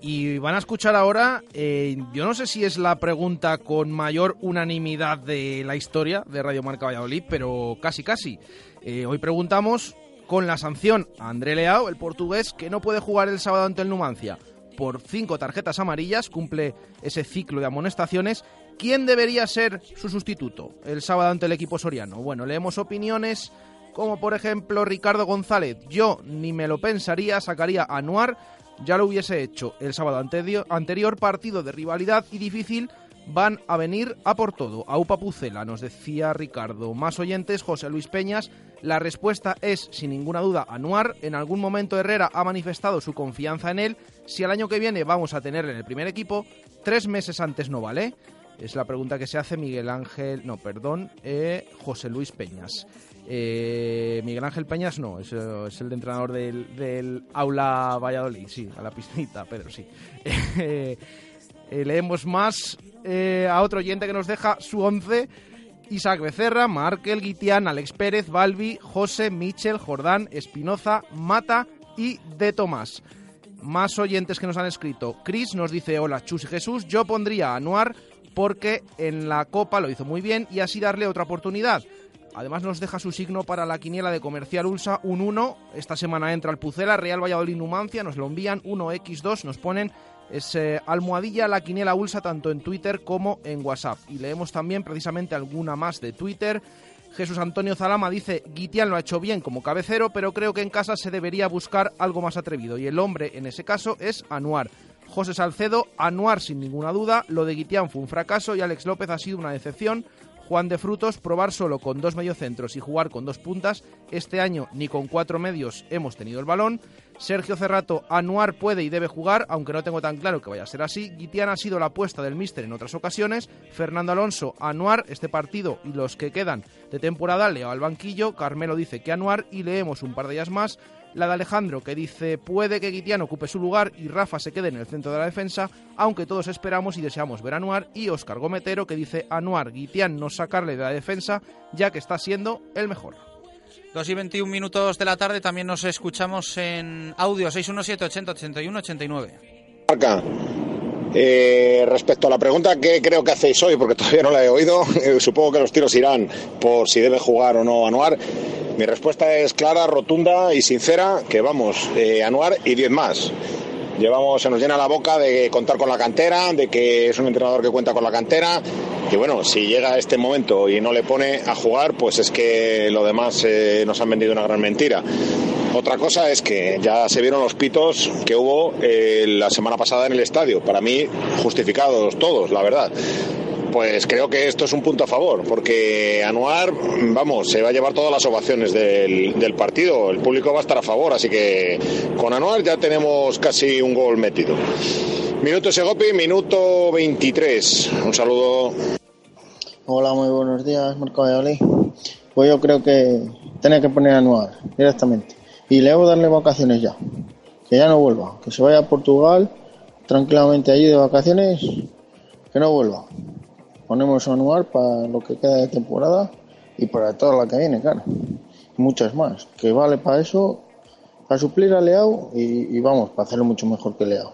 Speaker 9: Y van a escuchar ahora, eh, yo no sé si es la pregunta con mayor unanimidad de la historia de Radio Marca Valladolid, pero casi casi. Eh, hoy preguntamos con la sanción a André Leao, el portugués, que no puede jugar el sábado ante el Numancia por cinco tarjetas amarillas, cumple ese ciclo de amonestaciones. ¿Quién debería ser su sustituto el sábado ante el equipo soriano? Bueno, leemos opiniones como por ejemplo Ricardo González. Yo ni me lo pensaría, sacaría a Anuar, ya lo hubiese hecho el sábado anterior, partido de rivalidad y difícil. Van a venir a por todo. A Upa Pucela, nos decía Ricardo. Más oyentes, José Luis Peñas. La respuesta es, sin ninguna duda, Anuar. En algún momento Herrera ha manifestado su confianza en él. Si al año que viene vamos a tenerle en el primer equipo, tres meses antes no vale. Es la pregunta que se hace Miguel Ángel, no, perdón, eh, José Luis Peñas. Eh, Miguel Ángel Peñas no, es, es el entrenador del, aula Valladolid, sí, a la piscinita, Pedro, sí. [laughs] Eh, leemos más a otro oyente que nos deja su once. Isaac Becerra, Markel, Guitián, Alex Pérez, Balbi, José, Michel, Jordán, Espinoza, Mata y De Tomás. Más oyentes que nos han escrito. Chris nos dice, hola Chus y Jesús, yo pondría a Anuar porque en la Copa lo hizo muy bien y así darle otra oportunidad. Además nos deja su signo para la quiniela de Comercial Ulsa, un 1. Esta semana entra el Pucela, Real Valladolid Numancia, nos lo envían, 1x2, nos ponen ese almohadilla la quiniela Ulsa tanto en Twitter como en WhatsApp. Y leemos también precisamente alguna más de Twitter. Jesús Antonio Zalama dice, Guitián lo ha hecho bien como cabecero, pero creo que en casa se debería buscar algo más atrevido. Y el hombre en ese caso es Anuar. José Salcedo, Anuar sin ninguna duda. Lo de Guitián fue un fracaso y Alex López ha sido una decepción. Juan de Frutos, probar solo con dos mediocentros y jugar con dos puntas. Este año ni con cuatro medios hemos tenido el balón. Sergio Cerrato, Anuar puede y debe jugar, aunque no tengo tan claro que vaya a ser así. Guitián ha sido la apuesta del míster en otras ocasiones. Fernando Alonso, Anuar, este partido y los que quedan de temporada, leo al banquillo. Carmelo dice que Anuar y leemos un par de ellas más la de Alejandro, que dice puede que Guitián ocupe su lugar y Rafa se quede en el centro de la defensa, aunque todos esperamos y deseamos ver a Anuar, y Oscar Gometero, que dice Anuar, Guitián no sacarle de la defensa, ya que está siendo el mejor.
Speaker 5: 2 y 21 minutos de la tarde, también nos escuchamos en audio 617 80 81 89.
Speaker 38: Acá. Eh, respecto a la pregunta que creo que hacéis hoy, porque todavía no la he oído, [laughs] eh, supongo que los tiros irán por si debe jugar o no Anuar. Mi respuesta es clara, rotunda y sincera, que vamos, eh, Anuar y 10 más. Llevamos, se nos llena la boca de contar con la cantera, de que es un entrenador que cuenta con la cantera. Y bueno, si llega este momento y no le pone a jugar, pues es que lo demás eh, nos han vendido una gran mentira. Otra cosa es que ya se vieron los pitos que hubo eh, la semana pasada en el estadio. Para mí, justificados todos, la verdad pues creo que esto es un punto a favor, porque Anuar, vamos, se va a llevar todas las ovaciones del, partido, el público va a estar a favor, así que con Anuar ya tenemos casi un gol metido. Minuto Segopi, minuto 23. Un saludo.
Speaker 39: Hola, muy buenos días, Marco Valladolid. Pues yo creo que tiene que poner Anuar directamente. Y le hago darle vacaciones ya. Que ya no vuelva. Que se vaya a Portugal tranquilamente allí de vacaciones. Que no vuelva ponemos anual para lo que queda de temporada y para toda la que viene, claro. muchas más, que vale para eso, para suplir a Leao y, vamos, para hacerlo mucho mejor que Leao.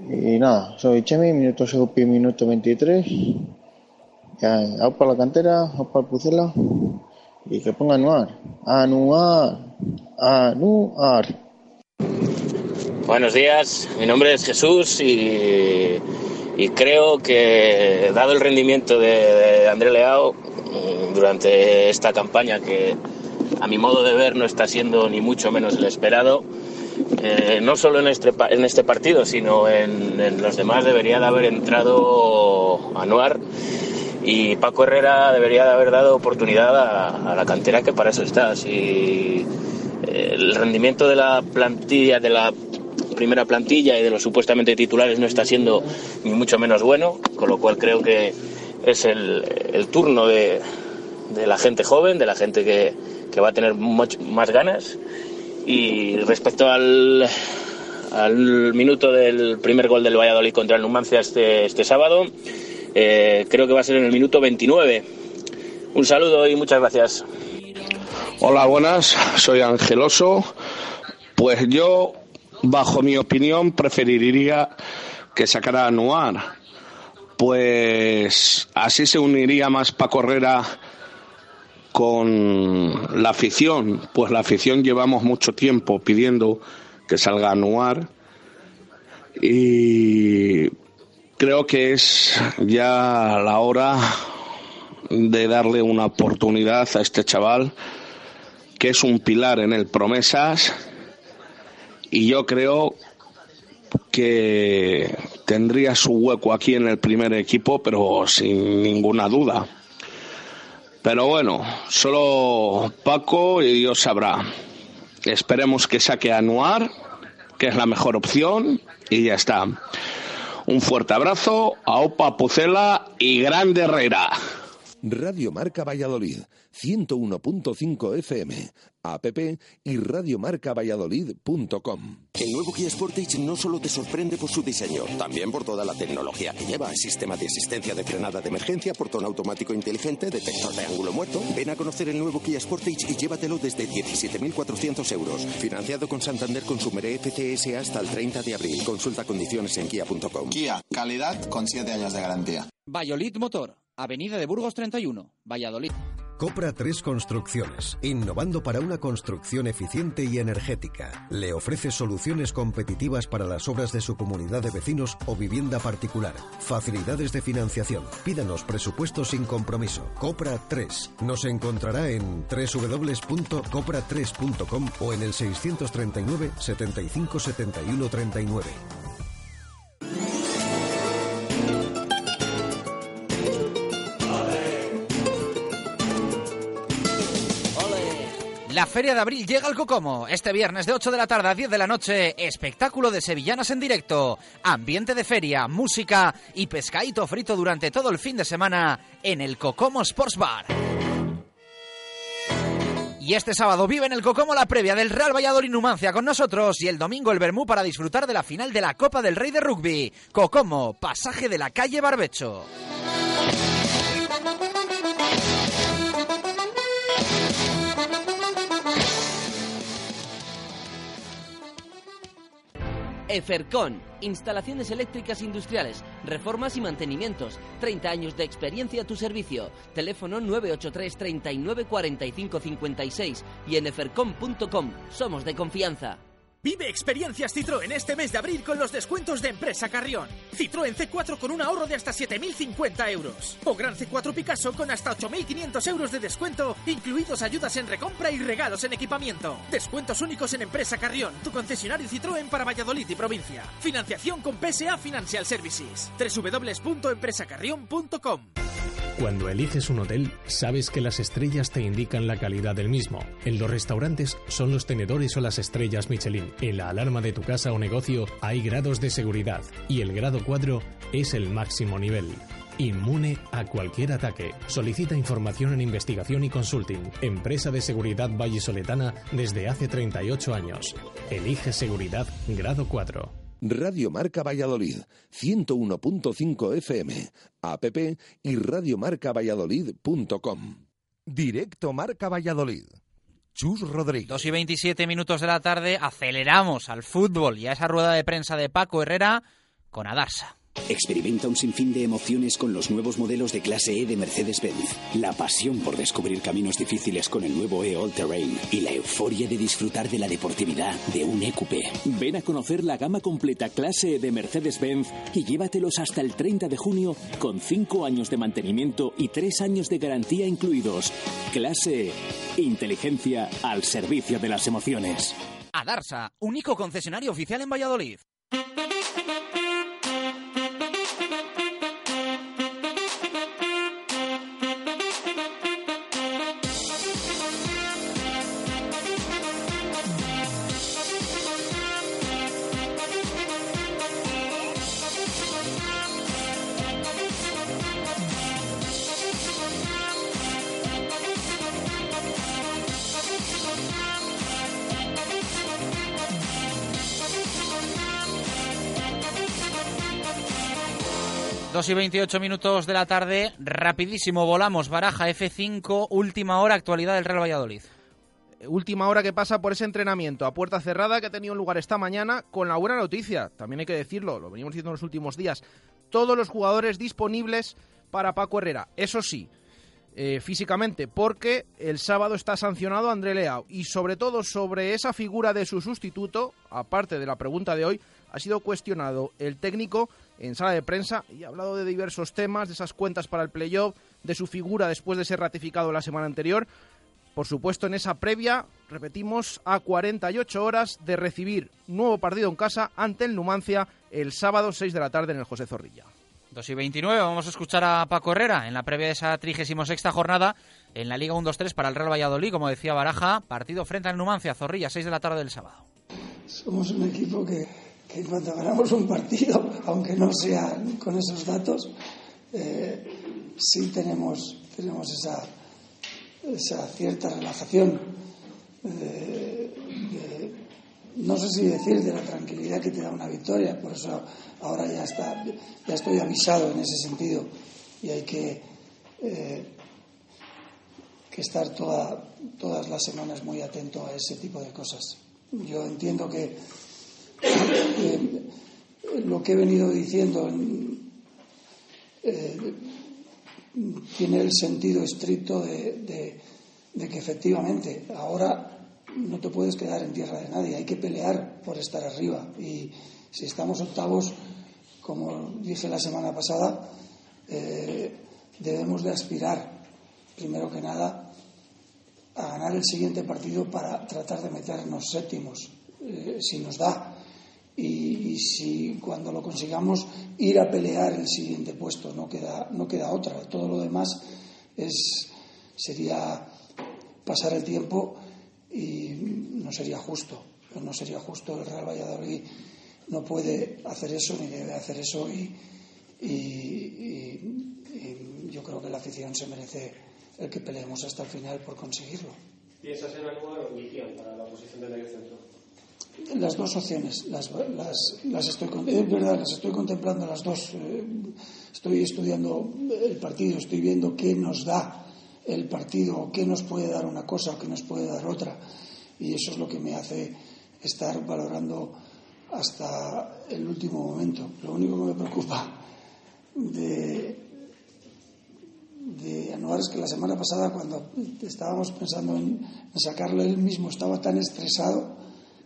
Speaker 39: Y nada, soy Chemi, minuto Segupi, minuto 23. Ya, out para la cantera, out para el Pucela y que ponga anuar. Anuar. Anuar.
Speaker 40: Buenos días, mi nombre es Jesús y y creo que dado el rendimiento de, André Leao mm, durante esta campaña que a mi modo de ver no está siendo ni mucho menos el esperado, eh, no solo en este, en este partido, sino en, los demás debería de haber entrado Anuar y Paco Herrera debería de haber dado oportunidad a, a la cantera que para eso está. Si eh, el rendimiento de la plantilla, de la primera plantilla y de los supuestamente titulares no está siendo ni mucho menos bueno, con lo cual creo que es el, turno de, la gente joven, de la gente que, va a tener más ganas. Y respecto al, al minuto del primer gol del Valladolid contra el Numancia este, este sábado,
Speaker 41: Eh, creo que va a ser en el minuto 29. Un saludo y muchas gracias.
Speaker 42: Hola, buenas, soy Angeloso. Pues yo, bajo mi opinión, preferiría que sacara a Noir. Pues así se uniría más Paco Herrera con la afición. Pues la afición llevamos mucho tiempo pidiendo que salga a Noir. Y creo que es ya la hora de darle una oportunidad a este chaval que es un pilar en el Promesas y yo creo que tendría su hueco aquí en el primer equipo, pero sin ninguna duda. Pero bueno, solo Paco y Dios sabrá. Esperemos que saque a Noir, que es la mejor opción, y ya está. Un fuerte abrazo a Opa Pucela y Grande Herrera.
Speaker 3: Radio Marca Valladolid, 101.5 FM, app y radiomarcavalladolid.com.
Speaker 43: El nuevo Kia Sportage no solo te sorprende por su diseño, también por toda la tecnología que lleva, sistema de asistencia de frenada de emergencia, portón automático inteligente, detector de ángulo muerto. Ven a conocer el nuevo Kia Sportage y llévatelo desde 17.400 euros. Financiado con Santander Consumer FCS hasta el 30 de abril. Consulta condiciones en kia.com.
Speaker 38: Kia, calidad con 7 años de garantía.
Speaker 44: Valladolid Motor, Avenida de Burgos 31, Valladolid.
Speaker 8: Copra 3 Construcciones, innovando para una construcción eficiente y energética. Le ofrece soluciones competitivas para las obras de su comunidad de vecinos o vivienda particular. Facilidades de financiación. Pídanos presupuestos sin compromiso. Copra 3. Nos encontrará en www.copra3.com o en el 639 75 71 39.
Speaker 5: Feria de Abril llega al Cocomo. Este viernes de 8 de la tarde a 10 de la noche, espectáculo de sevillanas en directo, ambiente de feria, música y pescadito frito durante todo el fin de semana en el Cocomo Sports Bar. Y este sábado vive en el Cocomo la previa del Real Valladolid Numancia con nosotros y el domingo el Bermú para disfrutar de la final de la Copa del Rey de Rugby. Cocomo, pasaje de la calle Barbecho.
Speaker 45: Efercon, instalaciones eléctricas industriales, reformas y mantenimientos. 30 años de experiencia a tu servicio. Teléfono 983 39 45 56 y en efercon.com. Somos de confianza.
Speaker 46: Vive experiencias Citroën este mes de abril con los descuentos de Empresa Carrión. Citroën C4 con un ahorro de hasta 7.050 euros. O Gran C4 Picasso con hasta 8.500 euros de descuento, incluidos ayudas en recompra y regalos en equipamiento. Descuentos únicos en Empresa Carrión, tu concesionario Citroën para Valladolid y provincia. Financiación con PSA Financial Services. www.empresacarrión.com
Speaker 25: Cuando eliges un hotel, sabes que las estrellas te indican la calidad del mismo. En los restaurantes son los tenedores o las estrellas Michelin. En la alarma de tu casa o negocio hay grados de seguridad y el grado 4 es el máximo nivel. Inmune a cualquier ataque. Solicita información en investigación y consulting. Empresa de seguridad vallisoletana desde hace 38 años. Elige seguridad grado 4.
Speaker 3: Radio Marca Valladolid, 101.5 FM, app y radiomarcavalladolid.com. Directo Marca Valladolid. Chus Rodríguez.
Speaker 5: 2 y 27 minutos de la tarde, aceleramos al fútbol y a esa rueda de prensa de Paco Herrera con Adarsa.
Speaker 15: Experimenta un sinfín de emociones con los nuevos modelos de clase E de Mercedes-Benz. La pasión por descubrir caminos difíciles con el nuevo E All Terrain y la euforia de disfrutar de la deportividad de un EQP. Ven a conocer la gama completa clase E de Mercedes-Benz y llévatelos hasta el 30 de junio con 5 años de mantenimiento y 3 años de garantía incluidos. Clase E. Inteligencia al servicio de las emociones.
Speaker 5: Adarsa, único concesionario oficial en Valladolid. 2 y 28 minutos de la tarde, rapidísimo, volamos, Baraja F5, última hora, actualidad del Real Valladolid.
Speaker 9: Última hora que pasa por ese entrenamiento a puerta cerrada que ha tenido lugar esta mañana con la buena noticia, también hay que decirlo, lo venimos diciendo en los últimos días, todos los jugadores disponibles para Paco Herrera. Eso sí, eh, físicamente, porque el sábado está sancionado André Leao. Y sobre todo sobre esa figura de su sustituto, aparte de la pregunta de hoy, ha sido cuestionado el técnico en sala de prensa y ha hablado de diversos temas, de esas cuentas para el playoff, de su figura después de ser ratificado la semana anterior. Por supuesto, en esa previa, repetimos, a 48 horas de recibir nuevo partido en casa ante el Numancia el sábado 6 de la tarde en el José Zorrilla.
Speaker 5: 2 y 29, vamos a escuchar a Paco Herrera en la previa de esa 36 jornada en la Liga 1-2-3 para el Real Valladolid, como decía Baraja, partido frente al Numancia, Zorrilla, 6 de la tarde del sábado.
Speaker 47: Somos un equipo que, que cuando ganamos un partido, aunque no sea con esos datos, eh, sí tenemos, tenemos esa, esa cierta relajación. De, no sé si decir de la tranquilidad que te da una victoria, por eso ahora ya está, ya estoy avisado en ese sentido y hay que, eh, que estar toda, todas las semanas muy atento a ese tipo de cosas. Yo entiendo que eh, lo que he venido diciendo eh, tiene el sentido estricto de, que efectivamente ahora no te puedes quedar en tierra de nadie, hay que pelear por estar arriba. Y si estamos octavos, como dije la semana pasada, eh, debemos de aspirar, primero que nada, a ganar el siguiente partido para tratar de meternos séptimos, si nos da. Y, si cuando lo consigamos ir a pelear el siguiente puesto, no queda, no queda otra. Todo lo demás es, sería pasar el tiempo y no sería justo. No sería justo. El Real Valladolid no puede hacer eso ni debe hacer eso y, yo creo que la afición se merece el que peleemos hasta el final por conseguirlo.
Speaker 48: ¿Piensas en Anuar o para la posición de medio centro?
Speaker 47: Las dos opciones, las, las, estoy, es verdad, las estoy contemplando las dos. Eh, estoy estudiando el partido, estoy viendo qué nos da el partido, qué nos puede dar una cosa o qué nos puede dar otra. Y eso es lo que me hace estar valorando hasta el último momento. Lo único que me preocupa de, de Anuar es que la semana pasada, cuando estábamos pensando en, sacarlo, él mismo estaba tan estresado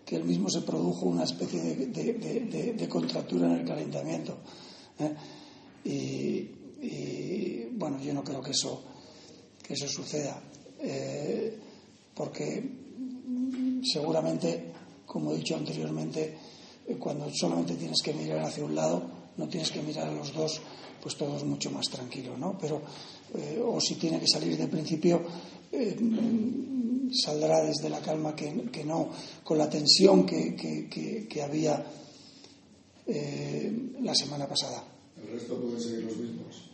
Speaker 47: que él mismo se produjo una especie de, contractura en el calentamiento. ¿eh? y bueno, yo no creo que eso que eso suceda, eh, porque seguramente, como he dicho anteriormente, eh, cuando solamente tienes que mirar hacia un lado, no tienes que mirar a los dos, pues todo es mucho más tranquilo, ¿no? Pero, o si tiene que salir de principio, saldrá desde la calma que, no, con la tensión que, que había la semana pasada.
Speaker 48: ¿El resto puede seguir los mismos?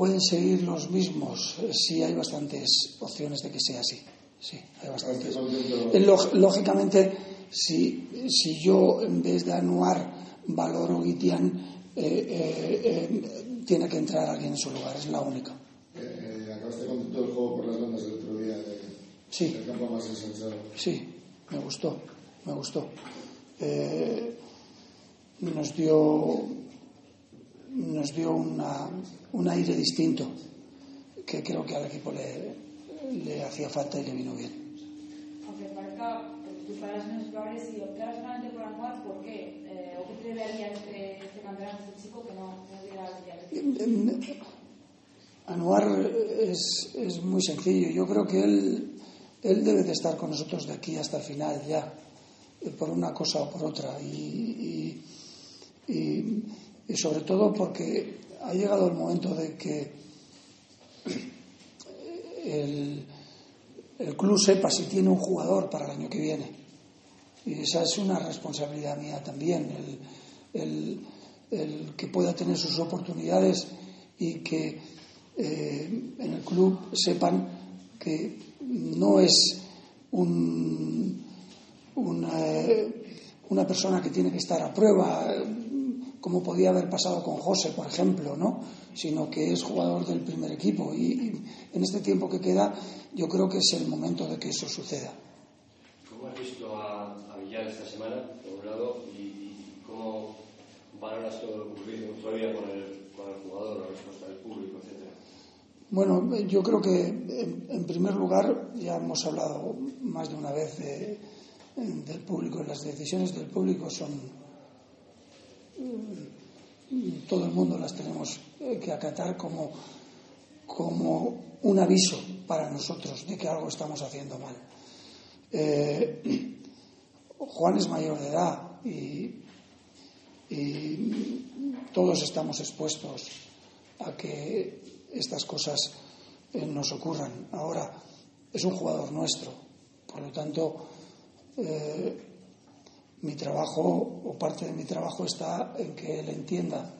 Speaker 47: pueden seguir los mismos. Sí, hay bastantes opciones de que sea así. Sí, hay bastantes. Lógicamente, si, si yo en vez de anuar valoro Guitián, eh, eh, eh, tiene que entrar alguien en su lugar, es la única.
Speaker 48: acabaste con todo el juego por las bandas del
Speaker 47: sí.
Speaker 48: campo más.
Speaker 47: Sí, me gustó, me gustó. nos dio nos dio una, un aire distinto que creo que al equipo le, le hacía falta y le vino bien.
Speaker 49: Aunque parezca, tus palabras menos probables, si optaras solamente por Anuar, ¿por qué? Eh, ¿O qué te daría entre este campeonato este chico que no, no diera
Speaker 47: Anuar es, es muy sencillo. Yo creo que él, él debe de estar con nosotros de aquí hasta el final ya, eh, por una cosa o por otra. y, sobre todo porque ha llegado el momento de que el, club sepa si tiene un jugador para el año que viene. Y esa es una responsabilidad mía también, el, que pueda tener sus oportunidades y que eh, en el club sepan que no es un, una, persona que tiene que estar a prueba como podía haber pasado con José, por ejemplo, ¿no? sino que es jugador del primer equipo. Y, en este tiempo que queda, yo creo que es el momento de que eso suceda.
Speaker 50: ¿Cómo has visto a, Villar esta semana, por un lado, y, cómo valoras todo lo ocurrido día con el, con el jugador, la respuesta del público, etcétera?
Speaker 47: Bueno, yo creo que en, primer lugar ya hemos hablado más de una vez del público. Las decisiones del público son todo el mundo las tenemos que acatar como, como un aviso para nosotros de que algo estamos haciendo mal. Eh, [clears throat] Juan es mayor de edad y, todos estamos expuestos a que estas cosas eh, nos ocurran. Ahora, es un jugador nuestro, por lo tanto, mi trabajo o parte de mi trabajo está en que él entienda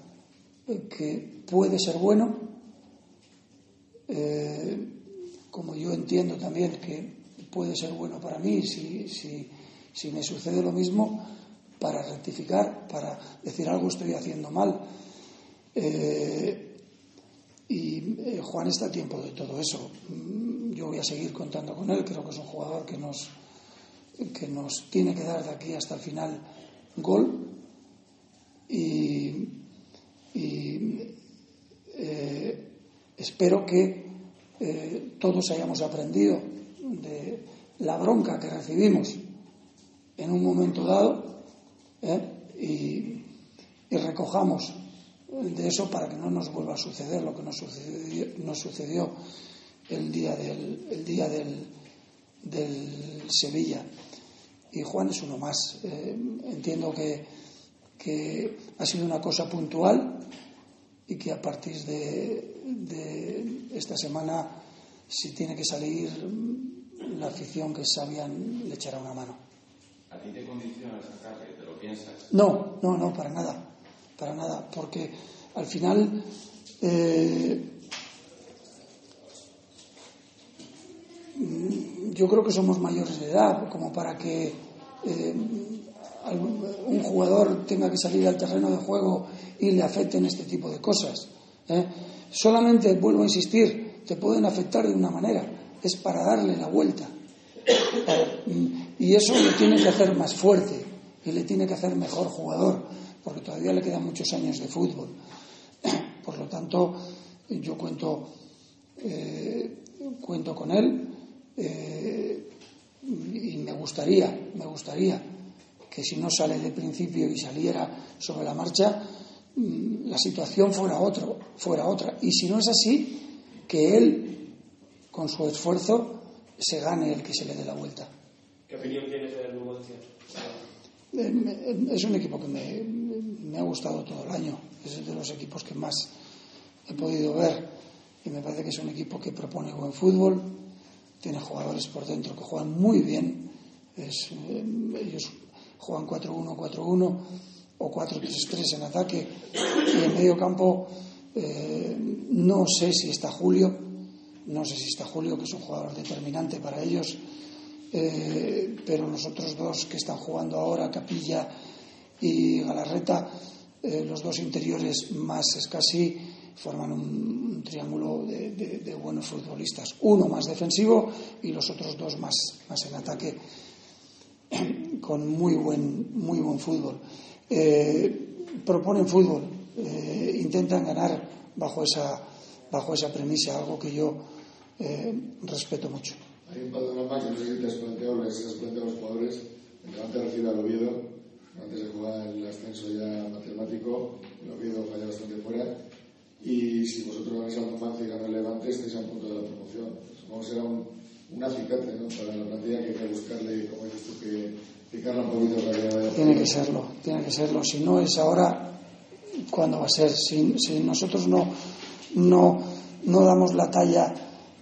Speaker 47: que puede ser bueno, eh, como yo entiendo también que puede ser bueno para mí si, si, me sucede lo mismo, para rectificar, para decir algo estoy haciendo mal. Eh, y eh, Juan está a tiempo de todo eso. Mm, yo voy a seguir contando con él, creo que es un jugador que nos, que nos tiene que dar de aquí hasta el final gol y, eh, espero que eh, todos hayamos aprendido de la bronca que recibimos en un momento dado y, recojamos de eso para que no nos vuelva a suceder lo que nos sucedió, nos sucedió el día del, el día del, del Sevilla y Juan es uno más. Eh, entiendo que, que, ha sido una cosa puntual y que a partir de, de, esta semana, si tiene que salir, la afición que sabían le echará una mano.
Speaker 50: ¿A ti te condiciona sacarle? ¿Te lo piensas?
Speaker 47: No, no, no, para nada. Para nada. Porque al final. Eh, yo creo que somos mayores de edad como para que eh, un jugador tenga que salir al terreno de juego y le afecten este tipo de cosas. ¿eh? Solamente, vuelvo a insistir, te pueden afectar de una manera, es para darle la vuelta. [coughs] y eso le tiene que hacer más fuerte y le tiene que hacer mejor jugador, porque todavía le quedan muchos años de fútbol. [clears throat] Por lo tanto, yo cuento, eh, cuento con él y me gustaría, me gustaría que si no sale de principio y saliera sobre la marcha, mm, la situación fuera, otro, fuera otra. Y si no es así, que él, con su esfuerzo, se gane el que se le dé la vuelta.
Speaker 50: ¿Qué opinión tienes del Lugo
Speaker 47: eh, Es un equipo que me, me ha gustado todo el año. Es de los equipos que más he podido ver. Y me parece que es un equipo que propone buen fútbol, tiene jugadores por dentro que juegan muy bien. Eh, ellos juegan 4-1, 4-1 o 4-3-3 en ataque. Y en medio campo eh, no sé si está Julio, no sé si está Julio, que es un jugador determinante para ellos. Eh, pero los otros dos que están jugando ahora, Capilla y Galarreta, los dos interiores más es casi forman un, triángulo de, buenos futbolistas. Uno más defensivo y los otros dos más, en ataque, [clears throat] con muy buen, muy buen fútbol. Eh, proponen fútbol, eh, intentan ganar bajo esa, bajo esa premisa, algo que yo eh, respeto mucho.
Speaker 48: Hay un panorama que no sé si te has planteado, les has a los jugadores. El recibe al Oviedo, antes de jugar el ascenso ya matemático, el Oviedo falla bastante fuera y si vosotros ganáis al Numancia y ganáis el Levante, estáis a punto de la promoción. Supongo que será un, un acicate ¿no? para la plantilla que hay que buscarle, como dices tú, que picarla un poquito para que vaya
Speaker 47: Tiene que serlo, tiene que serlo. Si no es ahora, ¿cuándo va a ser? Si, si nosotros no, no, no damos la talla,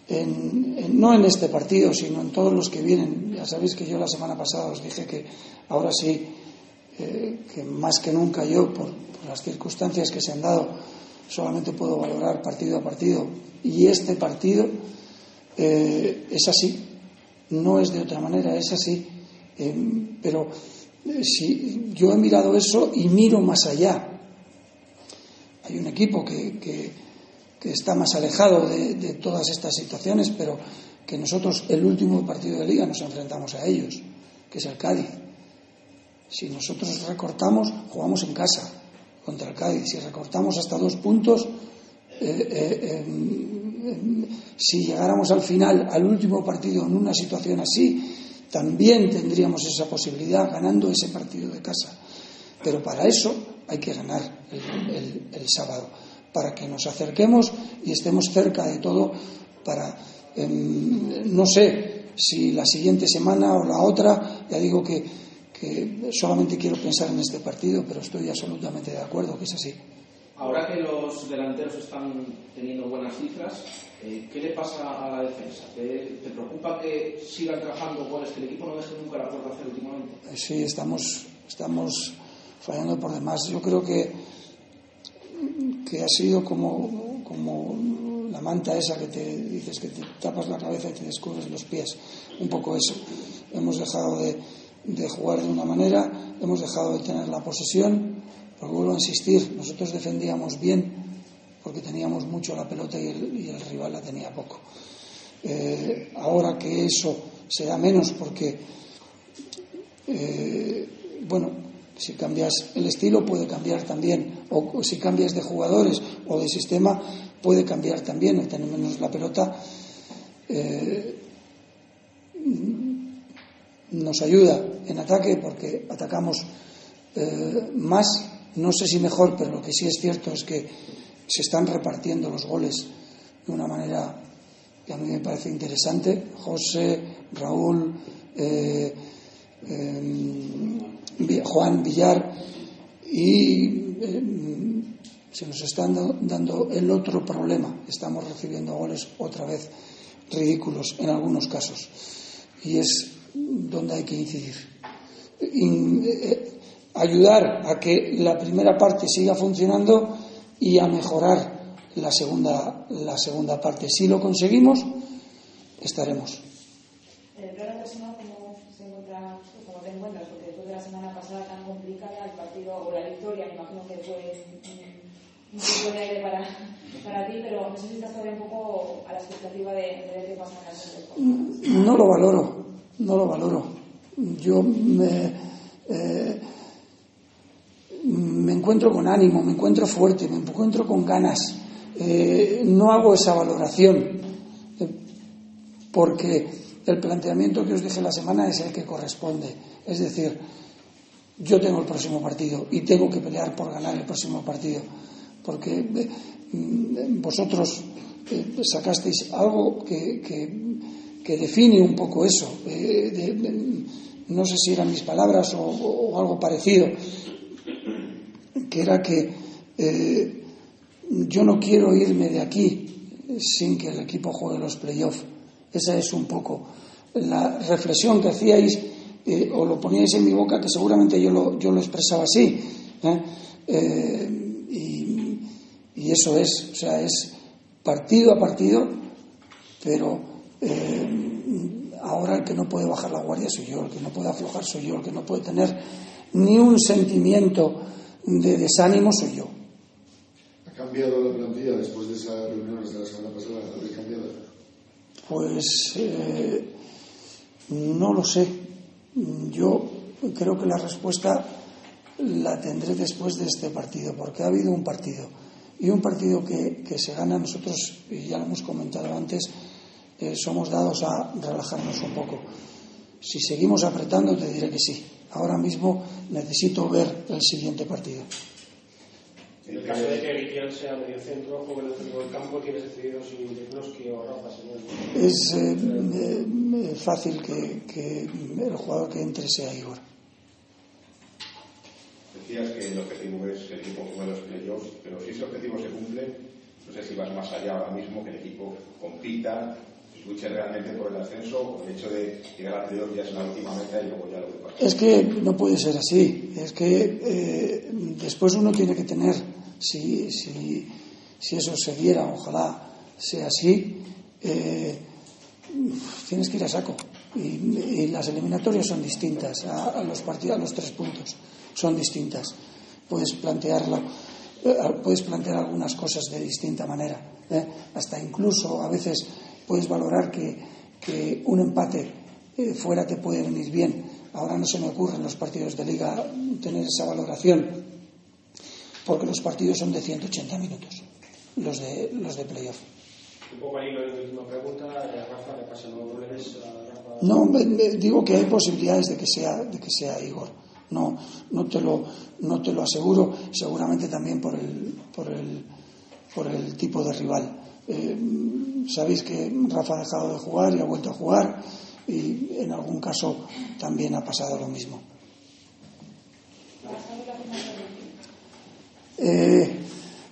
Speaker 47: en, no en este partido, sino en todos los que vienen. Ya sabéis que yo la semana pasada os dije que ahora sí, eh, que más que nunca yo, por, las circunstancias que se han dado, solamente puedo valorar partido a partido. Y este partido eh, es así, no es de otra manera, es así. Eh, pero si yo he mirado eso y miro más allá, equipo que, que, que está más alejado de, todas estas situaciones, pero que nosotros el último partido de liga nos enfrentamos a ellos, que es el Cádiz. Si nosotros recortamos, jugamos en casa contra el Cádiz. Si recortamos hasta dos puntos, eh, eh, si llegáramos al final, al último partido, en una situación así, también tendríamos esa posibilidad ganando ese partido de casa. Pero para eso hay que ganar el, el, el sábado, para que nos acerquemos y estemos cerca de todo, para, eh, no sé si la siguiente semana o la otra, ya digo que, que solamente quiero pensar en este partido, pero estoy absolutamente de acuerdo que es así.
Speaker 9: Ahora que los delanteros están teniendo buenas cifras, eh, ¿qué le pasa a la defensa? ¿Te, ¿Te, preocupa que sigan trabajando goles, que el equipo no deje nunca la puerta hacer últimamente?
Speaker 47: Sí, estamos, estamos fallando por demás. Yo creo que, que ha sido como, como la manta esa que te dices que te tapas la cabeza y te descubres los pies. Un poco eso. Hemos dejado de, de jugar de una manera, hemos dejado de tener la posesión porque vuelvo a insistir, nosotros defendíamos bien porque teníamos mucho la pelota y el, rival la tenía poco. Eh, ahora que eso se da menos porque, eh, bueno, si cambias el estilo puede cambiar también, o, o, si cambias de jugadores o de sistema puede cambiar también, el tener menos la pelota. Eh, nos ayuda en ataque porque atacamos eh, más no sé si mejor, pero lo que sí es cierto es que se están repartiendo los goles de una manera que a mí me parece interesante. José, Raúl, eh, eh, Juan Villar y eh, se nos están dando el otro problema. Estamos recibiendo goles otra vez ridículos en algunos casos y es donde hay que incidir. In, eh, ayudar a que la primera parte siga funcionando y a mejorar la segunda, la segunda parte. Si lo conseguimos, estaremos.
Speaker 49: Personal, ¿cómo, se encuentra, ¿cómo te encuentras? Porque después de la semana pasada tan complicada, el partido o la victoria, me imagino que fue un poco de aire para, para ti, pero no sé si estás todavía un poco a la expectativa de, de ver qué pasa en
Speaker 47: el No lo valoro, no lo valoro. Yo me. Eh, me encuentro con ánimo, me encuentro fuerte, me encuentro con ganas. Eh, no hago esa valoración eh, porque el planteamiento que os dije la semana es el que corresponde. Es decir, yo tengo el próximo partido y tengo que pelear por ganar el próximo partido porque eh, vosotros sacasteis algo que, que, define un poco eso. De, no sé si eran mis palabras o, algo parecido que era que eh, yo no quiero irme de aquí sin que el equipo juegue los playoffs. Esa es un poco la reflexión que hacíais eh, o lo poníais en mi boca, que seguramente yo lo, yo lo expresaba así. ¿eh? Y, eso es, o sea, es partido a partido, pero ahora el que no puede bajar la guardia soy yo, el que no puede aflojar soy yo, el que no puede tener ni un sentimiento de desánimo soy yo.
Speaker 48: ¿Ha cambiado la plantilla después de esas reuniones de la semana pasada? ¿Ha cambiado?
Speaker 47: Pues eh, no lo sé. Yo creo que la respuesta la tendré después de este partido, porque ha habido un partido. Y un partido que, que se gana nosotros, y ya lo hemos comentado antes, eh, somos dados a relajarnos un poco. Si seguimos apretando, te diré que sí. Ahora mismo necesito ver el siguiente partido.
Speaker 9: En el caso de que Guillén sea medio centro, juegue en el centro del campo, ¿tienes decidido si Lichnowsky o Rafa
Speaker 47: Es eh, eh, fácil que, que, el jugador que entre sea Igor.
Speaker 51: Decías que el objetivo es el equipo juegue los playoffs, pero si ese objetivo se cumple, no sé si vas más allá ahora mismo, que el equipo compita, luche realmente por el ascenso o el hecho de llegar al playoff ya es la última meta y luego ya lo que.
Speaker 47: Es que no puede ser así. Es que eh, después uno tiene que tener, si, si, si eso se diera, ojalá sea así, eh, tienes que ir a saco. Y, y, las eliminatorias son distintas a, a los partidos, a los tres puntos, son distintas. Puedes plantearlo eh, puedes plantear algunas cosas de distinta manera. ¿eh? Hasta incluso a veces puedes valorar que, un empate eh, fuera te puede venir bien. Ahora no se me ocurre en los partidos de liga tener esa valoración, porque los partidos son de 180 minutos, los de, los de playoff.
Speaker 52: Un poco ahí la misma pregunta. No,
Speaker 47: digo que hay posibilidades de que sea, de que sea Igor. No, no, te lo, no te lo aseguro, seguramente también por el, por el, por el tipo de rival. Eh, sabéis que Rafa ha dejado de jugar y ha vuelto a jugar y en algún caso también ha pasado lo mismo. Eh,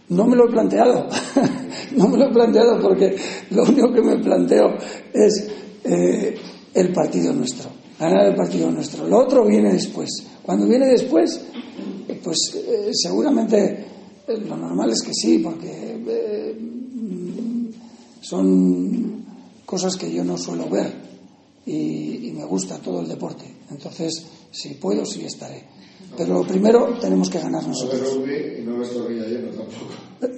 Speaker 47: no me lo he planteado, [laughs] no me lo he planteado porque lo único que me planteo es eh, el partido nuestro, ganar el partido nuestro. Lo otro viene después. Cuando viene después, pues eh, seguramente lo normal es que sí, porque son cosas que yo no suelo ver y, y me gusta todo el deporte. Entonces, si puedo, sí estaré. Pero lo primero tenemos que ganar nosotros.
Speaker 48: y no ves lleno tampoco. [laughs]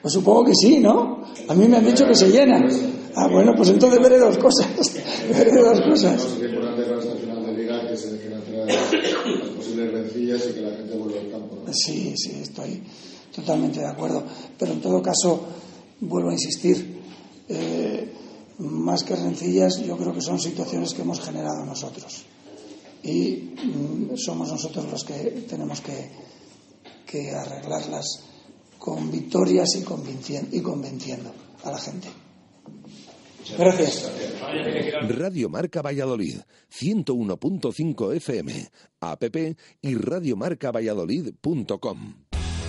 Speaker 47: Pues supongo que sí, ¿no? A mí me han dicho que se llena. Ah, bueno, pues entonces veré dos cosas. [laughs] veré dos cosas. Sí, sí, estoy totalmente de acuerdo. Pero en todo caso, vuelvo a insistir, eh, más que rencillas, yo creo que son situaciones que hemos generado nosotros y mm, somos nosotros los que tenemos que, que arreglarlas con victorias y convenciendo, y convenciendo a la gente. Gracias.
Speaker 3: Radio Marca Valladolid, 101.5 FM, app y radiomarcavalladolid.com.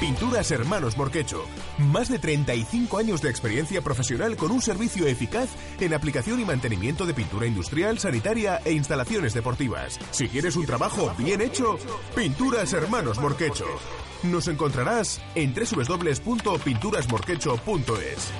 Speaker 6: Pinturas Hermanos Morquecho. Más de 35 años de experiencia profesional con un servicio eficaz en aplicación y mantenimiento de pintura industrial, sanitaria e instalaciones deportivas. Si quieres un trabajo bien hecho, Pinturas Hermanos Morquecho. Nos encontrarás en www.pinturasmorquecho.es.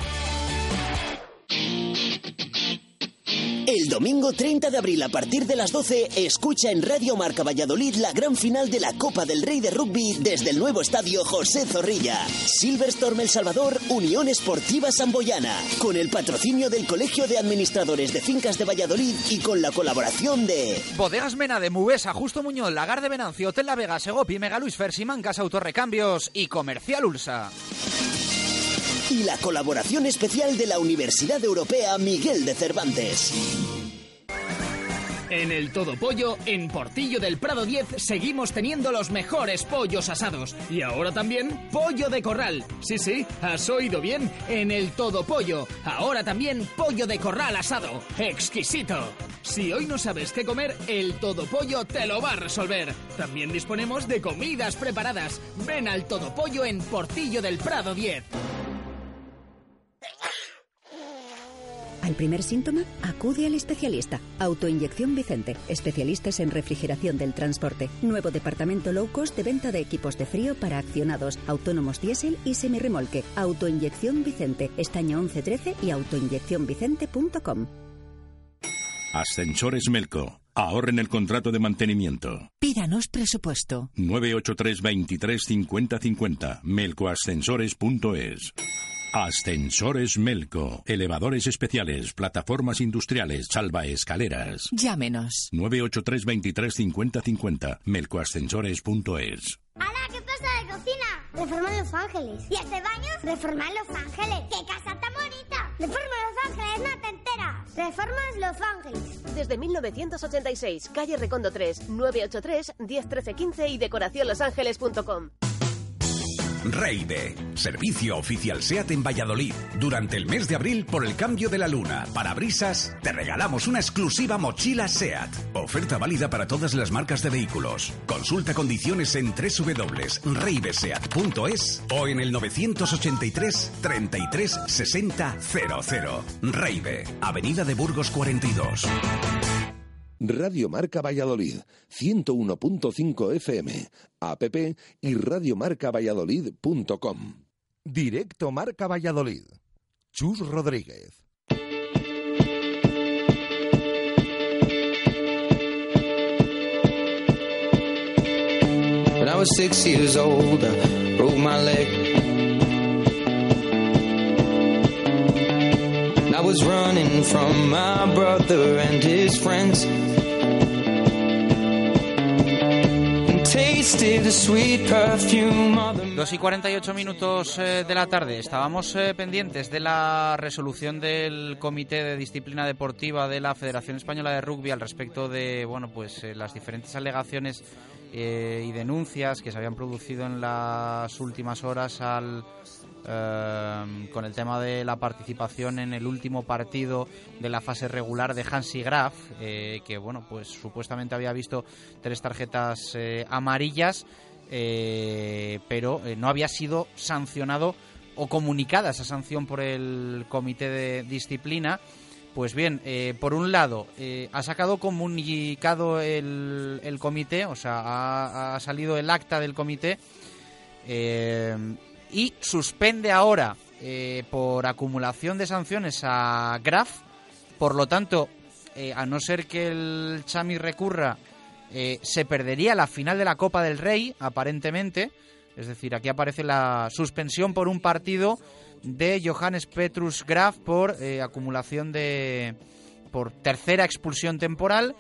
Speaker 10: El domingo 30 de abril a partir de las 12, escucha en Radio Marca Valladolid la gran final de la Copa del Rey de Rugby desde el nuevo estadio José Zorrilla. Silverstorm El Salvador, Unión Esportiva Samboyana, con el patrocinio del Colegio de Administradores de Fincas de Valladolid y con la colaboración de
Speaker 5: Bodegas Mena de Mubesa, Justo Muñoz, Lagar de Venancio, Hotel La Vega, Segopi, Mega Luis Fersimán, Casa Autorrecambios y Comercial Ulsa
Speaker 10: y la colaboración especial de la Universidad Europea Miguel de Cervantes.
Speaker 14: En el Todo Pollo, en Portillo del Prado 10, seguimos teniendo los mejores pollos asados. Y ahora también pollo de corral. Sí, sí, has oído bien. En el Todo Pollo. Ahora también pollo de corral asado. ¡Exquisito! Si hoy no sabes qué comer, el Todo Pollo te lo va a resolver. También disponemos de comidas preparadas. Ven al Todo Pollo en Portillo del Prado 10.
Speaker 12: Al primer síntoma, acude al especialista. Autoinyección Vicente, especialistas en refrigeración del transporte. Nuevo departamento low cost de venta de equipos de frío para accionados, autónomos diésel y semirremolque. Autoinyección Vicente, estaño 1113 y autoinyeccionvicente.com.
Speaker 41: Ascensores Melco. Ahorren el contrato de mantenimiento.
Speaker 12: Pídanos presupuesto.
Speaker 41: 983 23 50 50. Melcoascensores.es. Ascensores Melco, elevadores especiales, plataformas industriales, salvaescaleras.
Speaker 12: Llámenos.
Speaker 41: 983 23 50 50. Melcoascensores.es.
Speaker 53: ¡Hala! ¿Qué pasa de cocina? Reforma Los Ángeles. ¿Y este baño? Reforma Los Ángeles. ¡Qué casa tan bonita! Reforma Los Ángeles, no te enteras. Reformas Los Ángeles.
Speaker 54: Desde 1986, calle Recondo 3, 983 1013 15 y decoracionlosangeles.com.
Speaker 15: Reibe, servicio oficial SEAT en Valladolid. Durante el mes de abril, por el cambio de la luna, para brisas, te regalamos una exclusiva mochila SEAT. Oferta válida para todas las marcas de vehículos. Consulta condiciones en www.reibeseat.es o en el 983 33 60 00. Reibe, Avenida de Burgos 42.
Speaker 3: Radio Marca Valladolid, 101.5 FM, app y radiomarcavalladolid.com. Directo Marca Valladolid. Chus Rodríguez.
Speaker 55: When I was six years old, I broke my leg. I was running from my brother and his friends.
Speaker 5: 2 y 48 minutos eh, de la tarde. Estábamos eh, pendientes de la resolución del Comité de Disciplina Deportiva de la Federación Española de Rugby al respecto de bueno, pues, eh, las diferentes alegaciones y denuncias que se habían producido en las últimas horas al, eh, con el tema de la participación en el último partido de la fase regular de Hansi Graf, eh, que bueno, pues supuestamente había visto tres tarjetas eh, amarillas, eh, pero no había sido sancionado o comunicada esa sanción por el comité de disciplina. Pues bien, por un lado, ha sacado comunicado el, el comité, o sea, ha, ha salido el acta del comité eh, y suspende ahora eh, por acumulación de sanciones a Graf. Por lo tanto, eh, a no ser que el Chami recurra, eh, se perdería la final de la Copa del Rey, aparentemente. Es decir, aquí aparece la suspensión por un partido de Johannes Petrus Graf por acumulación de. por tercera expulsión temporal.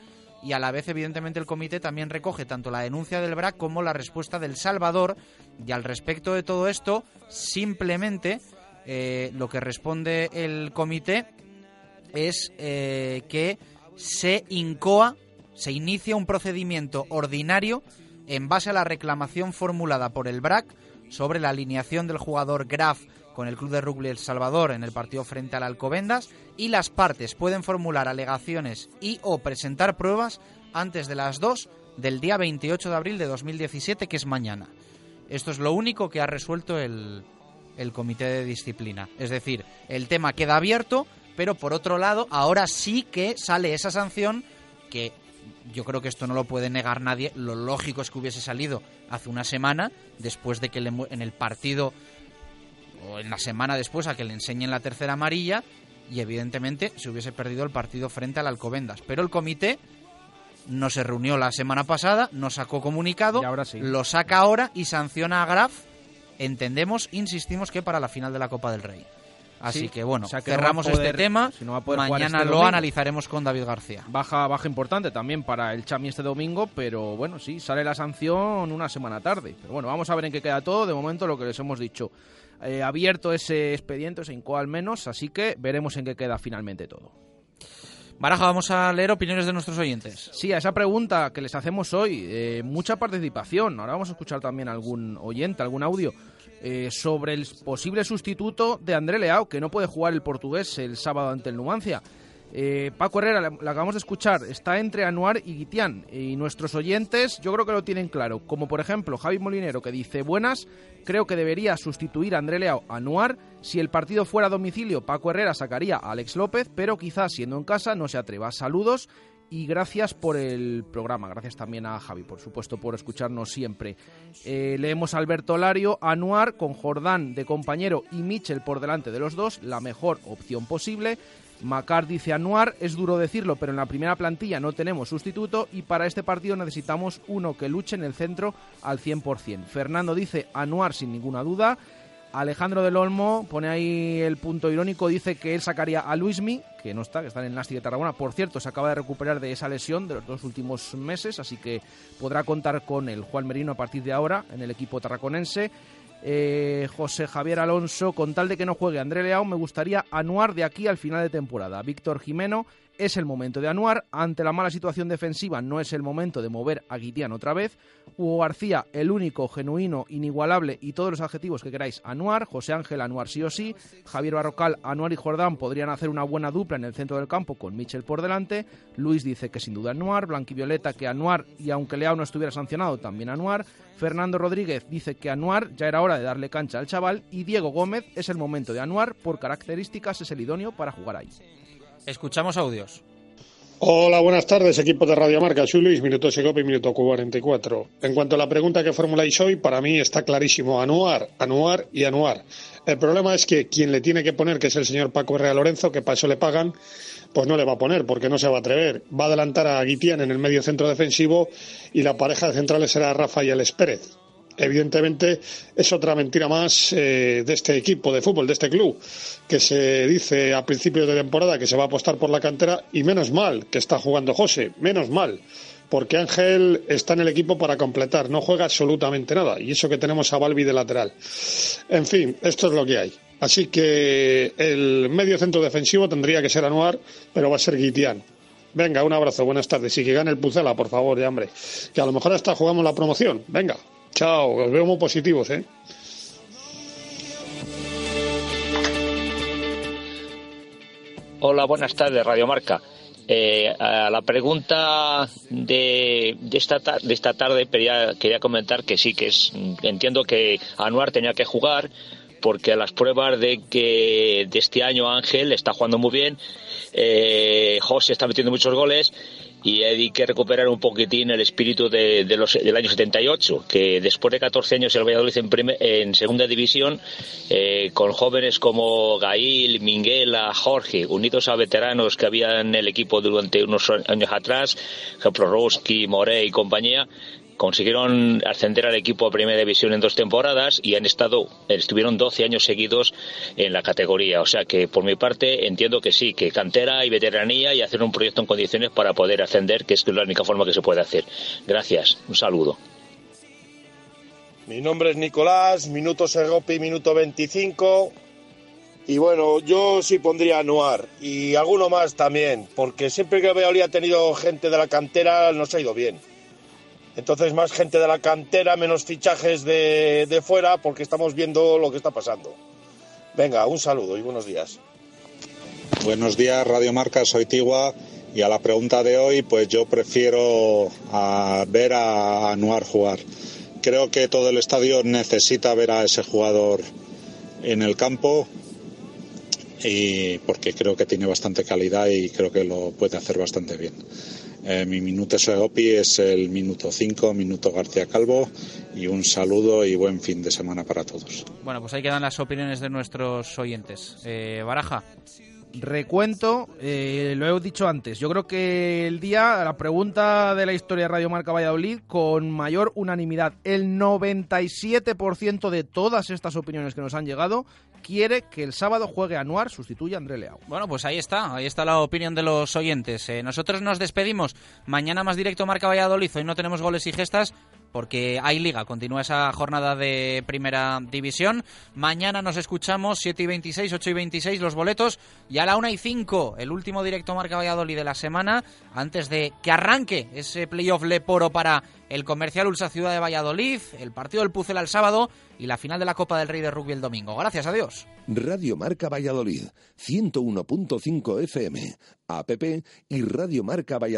Speaker 5: Y a la vez, evidentemente, el comité también recoge tanto la denuncia del BRAC como la respuesta del Salvador. Y al respecto de todo esto, simplemente eh, lo que responde el comité es eh, que se incoa, se inicia un procedimiento ordinario en base a la reclamación formulada por el BRAC sobre la alineación del jugador Graf con el Club de Rugby El Salvador en el partido frente al Alcobendas y las partes pueden formular alegaciones y o presentar pruebas antes de las 2 del día 28 de abril de 2017, que es mañana. Esto es lo único que ha resuelto el, el comité de disciplina. Es decir, el tema queda abierto, pero por otro lado, ahora sí que sale esa sanción que yo creo que esto no lo puede negar nadie. Lo lógico es que hubiese salido hace una semana, después de que le en el partido o en la semana después a que le enseñen la tercera amarilla y evidentemente se hubiese perdido el partido frente al Alcobendas. Pero el comité no se reunió la semana pasada, no sacó comunicado, lo saca ahora y sanciona a Graf. Entendemos, insistimos que para la final de la Copa del Rey. Así
Speaker 9: Sí,
Speaker 5: que bueno,
Speaker 9: o sea que no
Speaker 5: cerramos
Speaker 9: poder-
Speaker 5: este tema.
Speaker 9: si no va a poder jugar
Speaker 5: Mañana
Speaker 9: este
Speaker 5: lo analizaremos con David García.
Speaker 9: Baja, baja importante también para el Chami este domingo, pero bueno, sí, sale la sanción una semana tarde. Pero bueno, vamos a ver en qué queda todo. De momento, lo que les hemos dicho. Eh, abierto ese expediente, ese INCO al menos, así que veremos en qué queda finalmente todo.
Speaker 5: Baraja, vamos a leer opiniones de nuestros oyentes.
Speaker 9: Sí, a esa pregunta que les hacemos hoy, eh, mucha participación. Ahora vamos a escuchar también algún oyente, algún audio eh, sobre el posible sustituto de André Leao, que no puede jugar el portugués el sábado ante el Numancia. Eh, Paco Herrera, la, acabamos de escuchar, está entre Anuar y Guitián. Y nuestros oyentes, yo creo que lo tienen claro. Como por ejemplo Javi Molinero, que dice: Buenas, creo que debería sustituir a André Leao a Anuar. Si el partido fuera a domicilio, Paco Herrera sacaría a Alex López, pero quizás siendo en casa no se atreva. Saludos y gracias por el programa. Gracias también a Javi, por supuesto, por escucharnos siempre. Eh, leemos a Alberto Lario, Anuar con Jordán de compañero y Michel por delante de los dos, la mejor opción posible. Macar dice Anuar, es duro decirlo, pero en la primera plantilla no tenemos sustituto y para este partido necesitamos uno que luche en el centro al 100%. Fernando dice Anuar sin ninguna duda. Alejandro del Olmo pone ahí el punto irónico, dice que él sacaría a Luismi, que no está, que está en el Nasti de Tarragona. Por cierto, se acaba de recuperar de esa lesión de los dos últimos meses, así que podrá contar con el Juan Merino a partir de ahora en el equipo tarraconense. Eh, José Javier Alonso, con tal de que no juegue André Leao, me gustaría anuar de aquí al final de temporada. Víctor Jimeno, es el momento de anuar. Ante la mala situación defensiva, no es el momento de mover a Guitián otra vez. Hugo García, el único, genuino, inigualable y todos los adjetivos que queráis anuar. José Ángel, anuar sí o sí. Javier Barrocal, anuar y Jordán podrían hacer una buena dupla en el centro del campo con Michel por delante. Luis dice que sin duda anuar. Blanquivioleta que anuar y aunque Leao no estuviera sancionado, también anuar. Fernando Rodríguez dice que anuar ya era hora de darle cancha al chaval. Y Diego Gómez es el momento de anuar. Por características es el idóneo para jugar ahí.
Speaker 5: Escuchamos audios.
Speaker 56: Hola, buenas tardes, equipo de Radio Marca. Soy Luis, minuto Segopi, minuto Q44. En cuanto a la pregunta que formuláis hoy, para mí está clarísimo anuar, anuar y anuar. El problema es que quien le tiene que poner, que es el señor Paco Real Lorenzo, que para eso le pagan, pues no le va a poner, porque no se va a atrever. Va a adelantar a Guitián en el medio centro defensivo y la pareja de centrales será Rafa y Pérez evidentemente es otra mentira más eh, de este equipo de fútbol, de este club, que se dice a principios de temporada que se va a apostar por la cantera y menos mal que está jugando José, menos mal, porque Ángel está en el equipo para completar, no juega absolutamente nada y eso que tenemos a Balbi de lateral. En fin, esto es lo que hay. Así que el medio centro defensivo tendría que ser Anuar, pero va a ser Guitián. Venga, un abrazo, buenas tardes. Y que gane el Pucela, por favor, ya hombre. Que a lo mejor hasta jugamos la promoción. Venga. Chao, os veo muy positivos, ¿eh?
Speaker 41: Hola, buenas tardes, Radio Marca. Eh, a la pregunta de, esta, de esta tarde quería, quería comentar que sí, que es, entiendo que Anuar tenía que jugar porque las pruebas de que de este año Ángel está jugando muy bien, eh, José está metiendo muchos goles y hay que recuperar un poquitín el espíritu de, los, del año 78, que después de 14 años el Valladolid en, en segunda división, eh, con jóvenes como Gail, Minguela, Jorge, unidos a veteranos que había en el equipo durante unos años atrás, Roski, Moré y compañía, consiguieron ascender al equipo a Primera División en dos temporadas y han estado, estuvieron 12 años seguidos en la categoría. O sea que por mi parte entiendo que sí, que cantera y veteranía y hacer un proyecto en condiciones para poder ascender, que es la única forma que se puede hacer. Gracias, un saludo.
Speaker 57: Mi nombre es Nicolás, minuto Segopi, minuto 25. Y bueno, yo sí pondría Anuar y alguno más también, porque siempre que Valladolid ha tenido gente de la cantera nos ha ido bien. Entonces más gente de la cantera, menos fichajes de, de fuera, porque estamos viendo lo que está pasando. Venga, un saludo y buenos días.
Speaker 58: Buenos días, Radio Marca, soy Tigua. Y a la pregunta de hoy, pues yo prefiero a ver a Anuar jugar. Creo que todo el estadio necesita ver a ese jugador en el campo y porque creo que tiene bastante calidad y creo que lo puede hacer bastante bien. Eh, mi minuto Segopi es el minuto 5, minuto García Calvo y un saludo y buen fin de semana para todos.
Speaker 5: Bueno, pues ahí quedan las opiniones de nuestros oyentes. Eh, Baraja.
Speaker 9: Recuento, eh, lo he dicho antes, yo creo que el día, la pregunta de la historia de Radio Marca Valladolid, con mayor unanimidad, el 97% de todas estas opiniones que nos han llegado quiere que el sábado juegue Anuar, sustituya a André Leao.
Speaker 5: Bueno, pues ahí está, ahí está la opinión de los oyentes. Eh, nosotros nos despedimos. Mañana más directo Marca Valladolid. Hoy no tenemos goles y gestas porque hay liga, continúa esa jornada de primera división. Mañana nos escuchamos 7 y 26, 8 y 26 los boletos y a la 1 y 5 el último directo Marca Valladolid de la semana antes de que arranque ese playoff Leporo para el Comercial Ulsa Ciudad de Valladolid, el partido del Pucel al sábado y la final de la Copa del Rey de Rugby el domingo. Gracias, adiós.
Speaker 3: Radio Marca Valladolid, 101.5 FM, app y Radio Marca Valladolid.